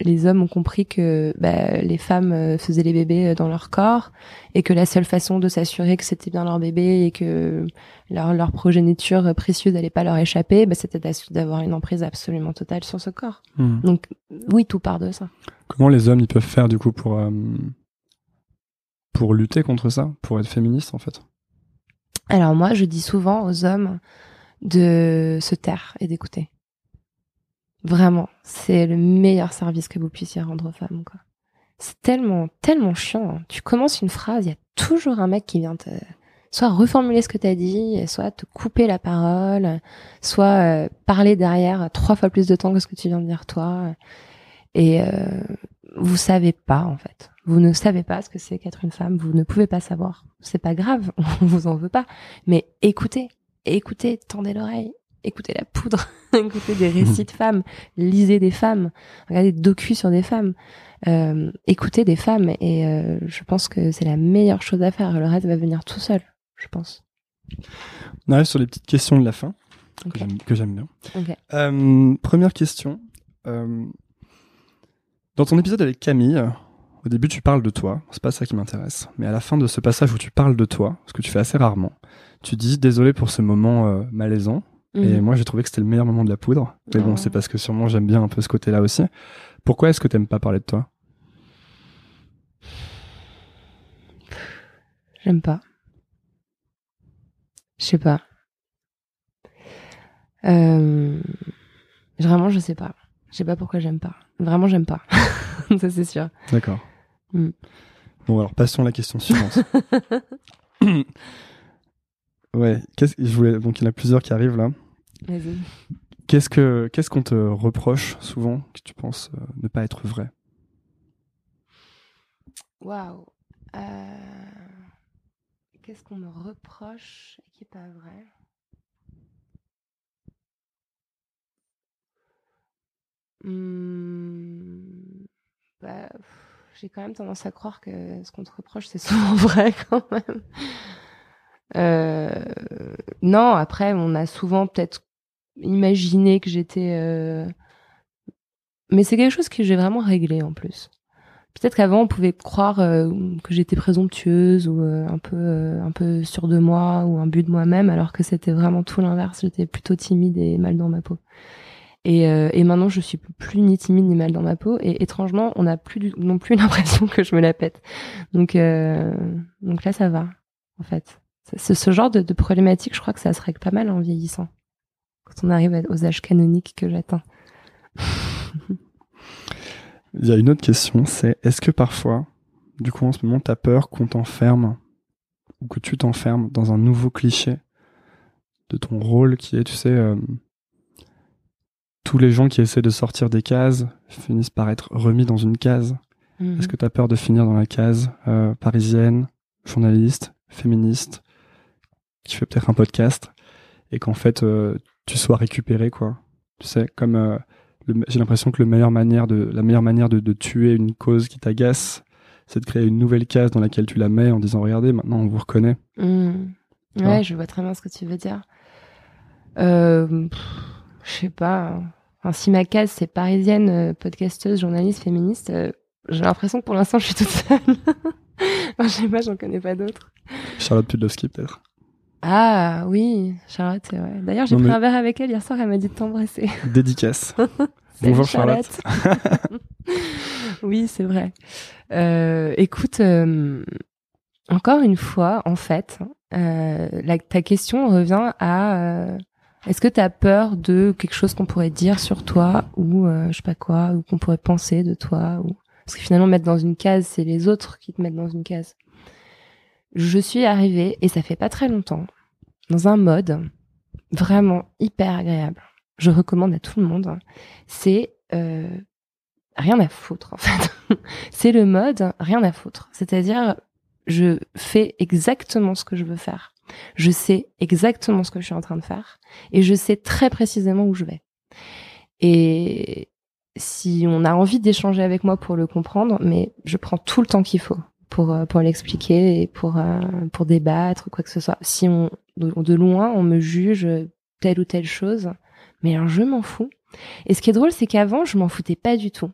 les hommes ont compris que bah, les femmes euh, faisaient les bébés euh, dans leur corps et que la seule façon de s'assurer que c'était bien leur bébé et que leur, leur progéniture précieuse n'allait pas leur échapper, bah, c'était d'avoir une emprise absolument totale sur ce corps. Hmm. Donc oui, tout part de ça. Comment les hommes ils peuvent faire du coup pour euh, pour lutter contre ça, pour être féministe en fait? Alors moi, je dis souvent aux hommes de se taire et d'écouter. Vraiment, c'est le meilleur service que vous puissiez rendre aux femmes, quoi. C'est tellement, tellement chiant. Hein. Tu commences une phrase, il y a toujours un mec qui vient te, soit reformuler ce que t'as dit, soit te couper la parole, soit euh, parler derrière trois fois plus de temps que ce que tu viens de dire toi. Et euh, vous savez pas, en fait. Vous ne savez pas ce que c'est qu'être une femme. Vous ne pouvez pas savoir. C'est pas grave. (laughs) On vous en veut pas. Mais écoutez, écoutez, tendez l'oreille, écoutez la poudre, (laughs) écoutez des récits de femmes, lisez des femmes, regardez des docus sur des femmes, euh, écoutez des femmes et euh, je pense que c'est la meilleure chose à faire. Le reste va venir tout seul, je pense. On arrive sur les petites questions de la fin que j'aime bien. Euh, première question. dans ton épisode avec Camille, au début, tu parles de toi. C'est pas ça qui m'intéresse. Mais à la fin de ce passage où tu parles de toi, ce que tu fais assez rarement, tu dis désolé pour ce moment euh, Et mhm. moi, j'ai trouvé que c'était le meilleur moment de la poudre. Mais bon, oh. c'est parce que sûrement j'aime bien un peu ce côté-là aussi. Pourquoi est-ce que t'aimes pas parler de toi? J'aime pas. Je sais pas. Euh... Vraiment, je sais pas. Je sais pas pourquoi j'aime pas. Vraiment, j'aime pas. (laughs) ça, c'est sûr. D'accord. Mm. Bon, alors passons à la question suivante. (laughs) ouais, qu'est-ce je voulais donc il y en a plusieurs qui arrivent là. Vas-y. Qu'est-ce que qu'est-ce qu'on te reproche souvent que tu penses euh, ne pas être vrai? Waouh. Euh, qu'est-ce qu'on me reproche qui est pas vrai? Hmm, bah, j'ai quand même tendance à croire que ce qu'on te reproche, c'est (laughs) souvent vrai quand même. Euh, non, après, on a souvent peut-être imaginé que j'étais... Euh... Mais c'est quelque chose que j'ai vraiment réglé en plus. Peut-être qu'avant, on pouvait croire euh, que j'étais présomptueuse ou euh, un peu euh, un peu sûre de moi ou un but de moi-même, alors que c'était vraiment tout l'inverse. J'étais plutôt timide et mal dans ma peau. Et, et maintenant, je suis plus ni timide ni mal dans ma peau. Et étrangement, on n'a plus non plus (laughs) l'impression que je me la pète. Donc, donc là, ça va, en fait. C'est ce genre de, de, problématique, je crois que ça se règle pas mal en vieillissant. Quand on arrive aux âges canoniques que j'atteins. (laughs) Il y a une autre question, c'est est-ce que parfois, du coup, en ce moment, t'as peur qu'on t'enferme ou que tu t'enfermes dans un nouveau cliché de ton rôle qui est, tu sais, euh, tous les gens qui essaient de sortir des cases finissent par être remis dans une case. Mhm. Est-ce que tu as peur de finir dans la case euh, parisienne, journaliste, féministe, qui fait peut-être un podcast, et qu'en fait euh, tu sois récupéré, quoi Tu sais, comme euh, j'ai l'impression que le meilleure manière de, la meilleure manière de, de tuer une cause qui t'agace, c'est de créer une nouvelle case dans laquelle tu la mets en disant regardez, maintenant on vous reconnaît. Mhm. Ouais, je vois très bien ce que tu veux dire. Euh, je sais pas. Enfin, si ma case c'est parisienne, euh, podcasteuse, journaliste, féministe, j'ai l'impression que pour l'instant je suis toute seule. (laughs) enfin, je sais pas, j'en connais pas d'autres. Charlotte Pudlowski peut-être. Ah oui, Charlotte, c'est vrai. D'ailleurs, j'ai pris un verre avec elle hier soir, elle m'a dit de t'embrasser. (laughs) Dédicace. (laughs) Bonjour Charlotte. (laughs) oui, c'est vrai. Euh, écoute, euh, encore une fois, en fait, euh, la, ta question revient à est-ce que tu as peur de quelque chose qu'on pourrait dire sur toi ou euh, je sais pas quoi ou qu'on pourrait penser de toi ou parce que finalement mettre dans une case c'est les autres qui te mettent dans une case. Je suis arrivée et ça fait pas très longtemps dans un mode vraiment hyper agréable. Je recommande à tout le monde. C'est euh, rien à foutre en fait. (laughs) c'est le mode rien à foutre. C'est-à-dire je fais exactement ce que je veux faire. Je sais exactement ce que je suis en train de faire et je sais très précisément où je vais. Et si on a envie d'échanger avec moi pour le comprendre, mais je prends tout le temps qu'il faut pour euh, pour l'expliquer et pour euh, pour débattre quoi que ce soit. Si on de loin on me juge telle ou telle chose, mais alors je m'en fous. Et ce qui est drôle, c'est qu'avant je m'en foutais pas du tout.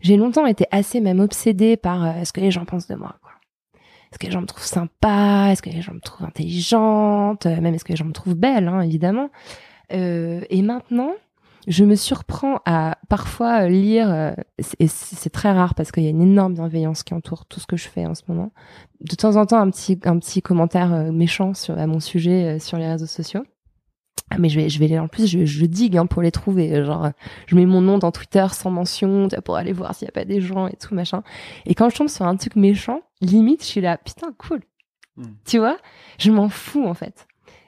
J'ai longtemps été assez même obsédée par euh, ce que les gens pensent de moi. Est-ce que les gens me trouvent sympa? Est-ce que les gens me trouvent intelligente? Même est-ce que les gens me trouvent belle, hein, évidemment. Euh, et maintenant, je me surprends à parfois lire, euh, et c'est très rare parce qu'il y a une énorme bienveillance qui entoure tout ce que je fais en ce moment. De temps en temps, un petit, un petit commentaire euh, méchant sur, à mon sujet sur les réseaux sociaux. Ah, mais je vais, je vais en plus, je, je digue hein, pour les trouver. Genre, je mets mon nom dans Twitter sans mention pour aller voir s'il y a pas des gens et tout machin. Et quand je tombe sur un truc méchant, limite, je suis là, putain, cool. Hmm. Tu vois, je m'en fous en fait.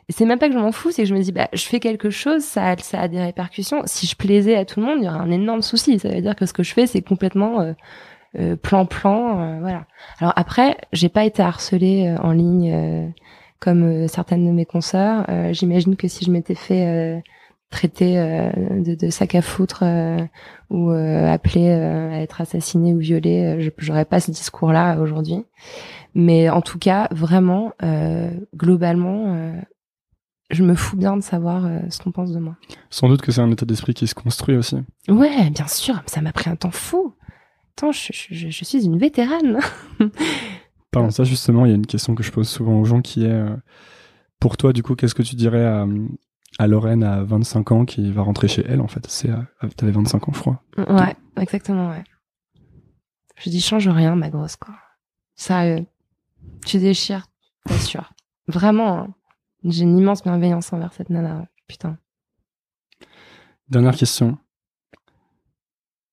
C'est même pas que je m'en fous, c'est que je me dis, bah, je fais quelque chose, ça ça a des répercussions. Si je plaisais à tout le monde, il y aurait un énorme souci. Ça veut dire que ce que je fais, c'est complètement euh, euh plan plan, euh, voilà. Alors après, j'ai pas été harcelée euh, en ligne comme euh, certaines de mes consoeurs. Euh, j'imagine que si je m'étais fait euh, traiter de, de, sac à foutre ou appelé à être assassiné ou violé, j'aurais pas ce discours-là aujourd'hui. Mais en tout cas, vraiment, globalement, je me fous bien de savoir ce qu'on pense de moi. Sans doute que c'est un état d'esprit qui se construit aussi. Ouais, bien sûr, ça m'a pris un temps fou. Attends, je, je, suis une vétérane. (laughs) Parlons ça, justement, il y a une question que je pose souvent aux gens qui est euh, pour toi, du coup, qu'est-ce que tu dirais à, à Lorraine à 25 ans qui va rentrer chez elle, en fait? C'est, T'avais 25 ans, je crois. Ouais, exactement, ouais. Je dis, change rien, ma grosse, quoi. Sérieux. Tu déchires, t'assures. Vraiment, hein. J'ai une immense bienveillance envers cette nana. Putain. Dernière question.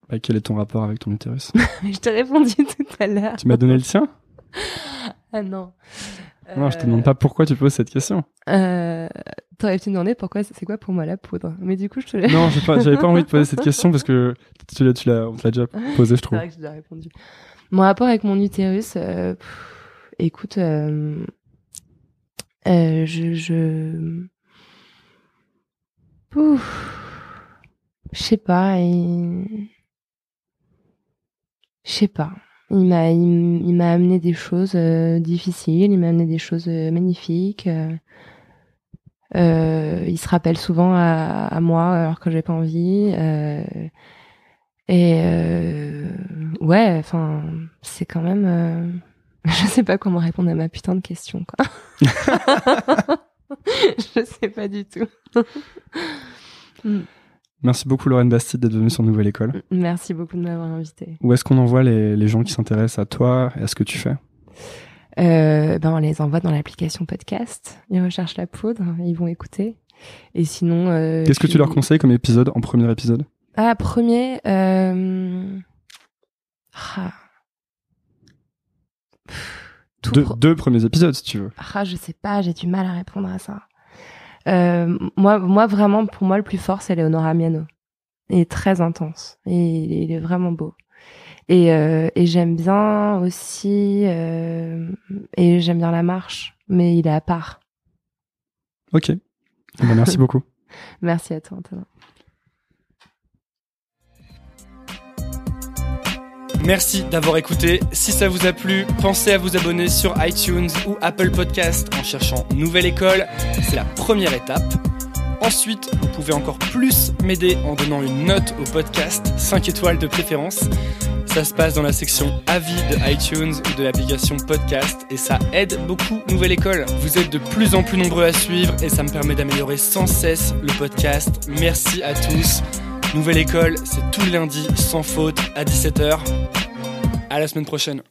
Bah, quel est ton rapport avec ton utérus? (laughs) Je t'ai répondu tout à l'heure. Tu m'as donné le tien? Ah non. Non, je te demande pas pourquoi tu poses cette question. Euh, T'aurais pu me demander pourquoi c'est quoi pour moi la poudre? Mais du coup, je te l'ai. Non, j'avais pas, envie de poser cette (laughs) question parce que tu l'as, tu l'as, on te l'a déjà posé, je trouve. C'est vrai que j'ai répondu. Mon rapport avec mon utérus, euh, écoute, euh, euh, je, je, sais pas. Et... Je sais pas. Il m'a, il, m'a amené des choses euh, difficiles, il m'a amené des choses euh, magnifiques. Euh, il se rappelle souvent à, à moi alors que j'ai pas envie. et ouais, enfin, c'est quand même. (laughs) je sais pas comment répondre à ma putain de question, quoi. (laughs) je sais pas du tout. (laughs) Hmm. Merci beaucoup Lorraine Bastide d'être venue sur Nouvelle École. Merci beaucoup de m'avoir invité. Où est-ce qu'on envoie les, les, gens qui s'intéressent à toi et à ce que tu fais? Euh, ben On les envoie dans l'application podcast. Ils recherchent la poudre, ils vont écouter. Et sinon... Euh, Qu'est-ce que tu leur conseilles comme épisode, en premier épisode? Ah, premier... Euh... Ah. Deux premiers épisodes, si tu veux. Ah, je sais pas, j'ai du mal à répondre à ça. Euh, moi, moi, vraiment, pour moi, le plus fort, c'est Leonora Miano. Il est très intense. Et il est vraiment beau. Et, euh, et j'aime bien aussi, euh, et j'aime bien la marche, mais il est à part. Ok. Eh ben, merci beaucoup. (laughs) Merci à toi, Antonin. Merci d'avoir écouté. Si ça vous a plu, pensez à vous abonner sur iTunes ou Apple Podcast en cherchant Nouvelle École. C'est la première étape. Ensuite, vous pouvez encore plus m'aider en donnant une note au podcast, 5 étoiles de préférence. Ça se passe dans la section avis de iTunes ou de l'application podcast et ça aide beaucoup Nouvelle École. Vous êtes de plus en plus nombreux à suivre et ça me permet d'améliorer sans cesse le podcast. Merci à tous. Nouvelle école, c'est tout le lundi sans faute à 17h. À la semaine prochaine.